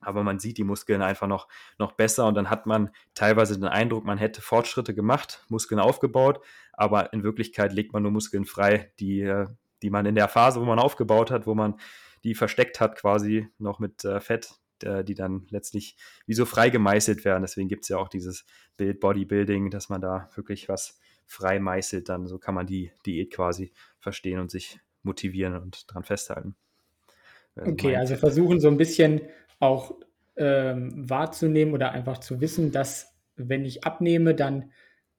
Speaker 2: Aber man sieht die Muskeln einfach noch, noch besser und dann hat man teilweise den Eindruck, man hätte Fortschritte gemacht, Muskeln aufgebaut, aber in Wirklichkeit legt man nur Muskeln frei, die, äh, die man in der Phase, wo man aufgebaut hat, wo man die versteckt hat, quasi noch mit äh, Fett, äh, die dann letztlich wie so frei gemeißelt werden. Deswegen gibt es ja auch dieses Bild Bodybuilding, dass man da wirklich was frei meißelt. Dann so kann man die Diät quasi verstehen und sich motivieren und dran festhalten.
Speaker 1: Also okay, also versuchen so ein bisschen auch ähm, wahrzunehmen oder einfach zu wissen, dass wenn ich abnehme, dann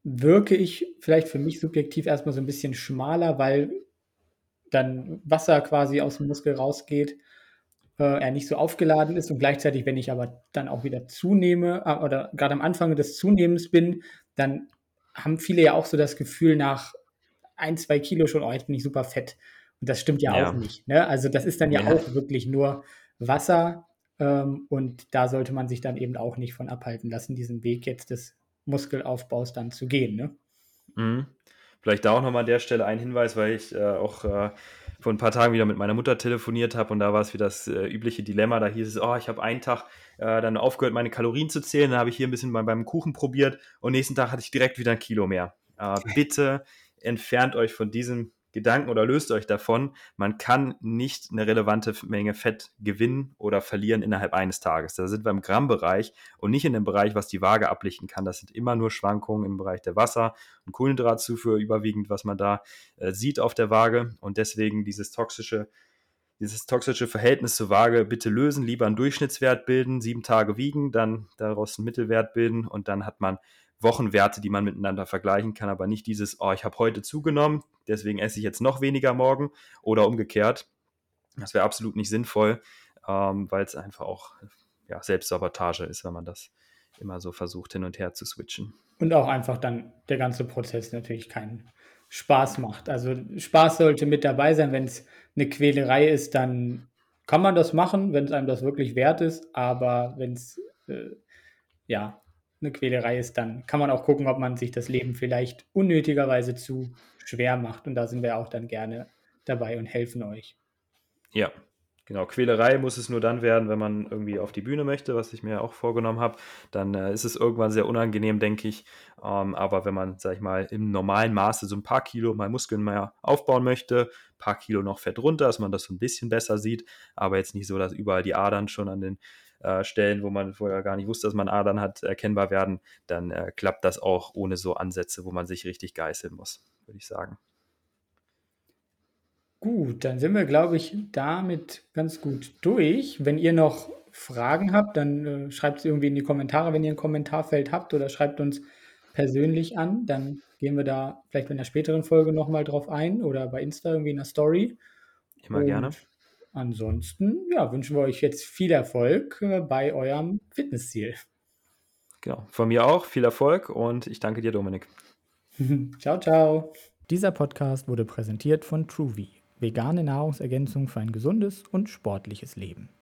Speaker 1: wirke ich vielleicht für mich subjektiv erstmal so ein bisschen schmaler, weil dann Wasser quasi aus dem Muskel rausgeht, äh, er nicht so aufgeladen ist und gleichzeitig, wenn ich aber dann auch wieder zunehme äh, oder gerade am Anfang des Zunehmens bin, dann haben viele ja auch so das Gefühl nach ein, zwei Kilo schon, oh, jetzt bin ich super fett. Und das stimmt ja, ja. auch nicht. Ne? Also das ist dann ja, ja, auch wirklich nur Wasser. Ähm, und da sollte man sich dann eben auch nicht von abhalten lassen, diesen Weg jetzt des Muskelaufbaus dann zu gehen. Ne?
Speaker 2: Mhm. Vielleicht da auch nochmal an der Stelle ein Hinweis, weil ich äh, auch äh, vor ein paar Tagen wieder mit meiner Mutter telefoniert habe und da war es wie das äh, übliche Dilemma. Da hieß es, oh, ich habe einen Tag äh, dann aufgehört, meine Kalorien zu zählen. Dann habe ich hier ein bisschen bei, beim Kuchen probiert und nächsten Tag hatte ich direkt wieder ein Kilo mehr. Äh, bitte entfernt euch von diesem Gedanken oder löst euch davon, man kann nicht eine relevante Menge Fett gewinnen oder verlieren innerhalb eines Tages. Da sind wir im Grammbereich und nicht in dem Bereich, was die Waage ablichten kann. Das sind immer nur Schwankungen im Bereich der Wasser- und Kohlenhydratzufuhr überwiegend, was man da äh, sieht auf der Waage. Und deswegen dieses toxische dieses toxische Verhältnis zur Waage bitte lösen, lieber einen Durchschnittswert bilden, sieben Tage wiegen, dann daraus einen Mittelwert bilden und dann hat man Wochenwerte, die man miteinander vergleichen kann, aber nicht dieses, oh, ich habe heute zugenommen, deswegen esse ich jetzt noch weniger morgen oder umgekehrt. Das wäre absolut nicht sinnvoll, ähm, weil es einfach auch ja, Selbstsabotage ist, wenn man das immer so versucht, hin und her zu switchen.
Speaker 1: Und auch einfach dann der ganze Prozess natürlich keinen Spaß macht. Also Spaß sollte mit dabei sein. Wenn es eine Quälerei ist, dann kann man das machen, wenn es einem das wirklich wert ist. Aber wenn es äh, ja eine Quälerei ist, dann kann man auch gucken, ob man sich das Leben vielleicht unnötigerweise zu schwer macht. Und da sind wir auch dann gerne dabei und helfen euch.
Speaker 2: Ja, genau. Quälerei muss es nur dann werden, wenn man irgendwie auf die Bühne möchte, was ich mir auch vorgenommen habe. Dann äh, ist es irgendwann sehr unangenehm, denke ich. Ähm, aber wenn man, sag ich mal, im normalen Maße so ein paar Kilo mal Muskeln mehr aufbauen möchte, paar Kilo noch Fett runter, dass man das so ein bisschen besser sieht, aber jetzt nicht so, dass überall die Adern schon an den äh, Stellen, wo man vorher gar nicht wusste, dass man Adern hat, erkennbar werden, dann äh, klappt das auch ohne so Ansätze, wo man sich richtig geißeln muss, würde ich sagen.
Speaker 1: Gut, dann sind wir, glaube ich, damit ganz gut durch. Wenn ihr noch Fragen habt, dann äh, schreibt es irgendwie in die Kommentare, wenn ihr ein Kommentarfeld habt oder schreibt uns persönlich an. Dann gehen wir da vielleicht in der späteren Folge nochmal drauf ein oder bei Insta irgendwie in der Story.
Speaker 2: Immer Und gerne.
Speaker 1: Ansonsten ja, wünschen wir euch jetzt viel Erfolg äh, bei eurem Fitnessziel.
Speaker 2: Genau, von mir auch viel Erfolg und ich danke dir, Dominik.
Speaker 1: ciao, ciao. Dieser Podcast wurde präsentiert von TrueV, vegane Nahrungsergänzung für ein gesundes und sportliches Leben.